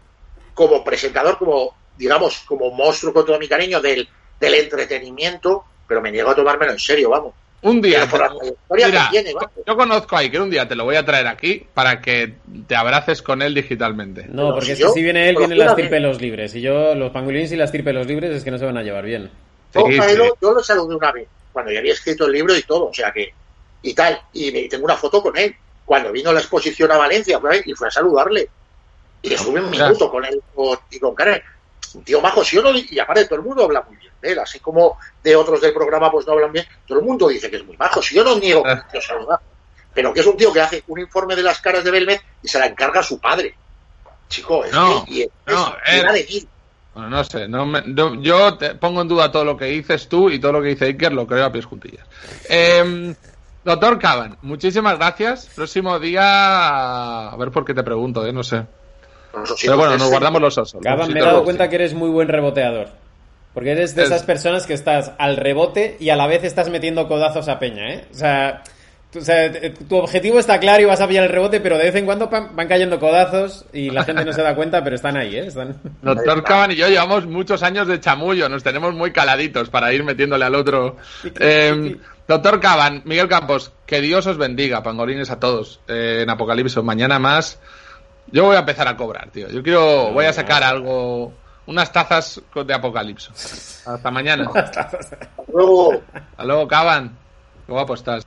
como presentador, como, digamos, como monstruo con todo mi cariño del, del entretenimiento, pero me niego a tomármelo en serio, vamos. un día. Por la Mira, que tiene, vamos. yo conozco a Iker, un día te lo voy a traer aquí para que te abraces con él digitalmente. No, porque si es yo- que si viene él, pero viene la fíjate. estirpe de los libres. Y yo, los pangolines y la estirpe de los libres es que no se van a llevar bien. Sí, Yo, Caelo, sí. yo lo saludé una vez, cuando ya había escrito el libro y todo, o sea que, y tal, y me- tengo una foto con él, cuando vino la exposición a Valencia, fue y fue a saludarle. Y estuve un Ostras. minuto con él con- y con Karen. Un tío majo, sí o no, y aparte todo el mundo habla muy bien de él, así como de otros del programa pues no hablan bien, todo el mundo dice que es muy majo, si yo no niego que un tío saludable, pero que es un tío que hace un informe de las caras de Belmez y se la encarga a su padre. Chico, es No, que, y es, no, es- él- era de. Bueno, no sé, no me- no- yo te pongo en duda todo lo que dices tú y todo lo que dice Iker lo creo a pies juntillas. Eh, doctor Caban, muchísimas gracias. Próximo día, a ver por qué te pregunto, eh, no sé. Pero bueno, nos guardamos los osos. Caban, me he dado cuenta que eres muy buen reboteador. Porque eres de Es- esas personas que estás al rebote y a la vez estás metiendo codazos a peña, ¿eh? O sea, o sea, t- tu objetivo está claro y vas a pillar el rebote, pero de vez en cuando pam, van cayendo codazos y la gente no se da cuenta, pero están ahí, ¿eh? Están... Doctor Caban y yo llevamos muchos años de chamullo, nos tenemos muy caladitos para ir metiéndole al otro. Eh, doctor Caban, Miguel Campos, que Dios os bendiga, pangolines a todos eh, en Apocalipsis. Mañana más. Yo voy a empezar a cobrar, tío. Yo quiero, voy a sacar algo, unas tazas de Apocalipsis. (laughs) Hasta mañana. Luego, Hasta luego, Caban. Qué guapo estás.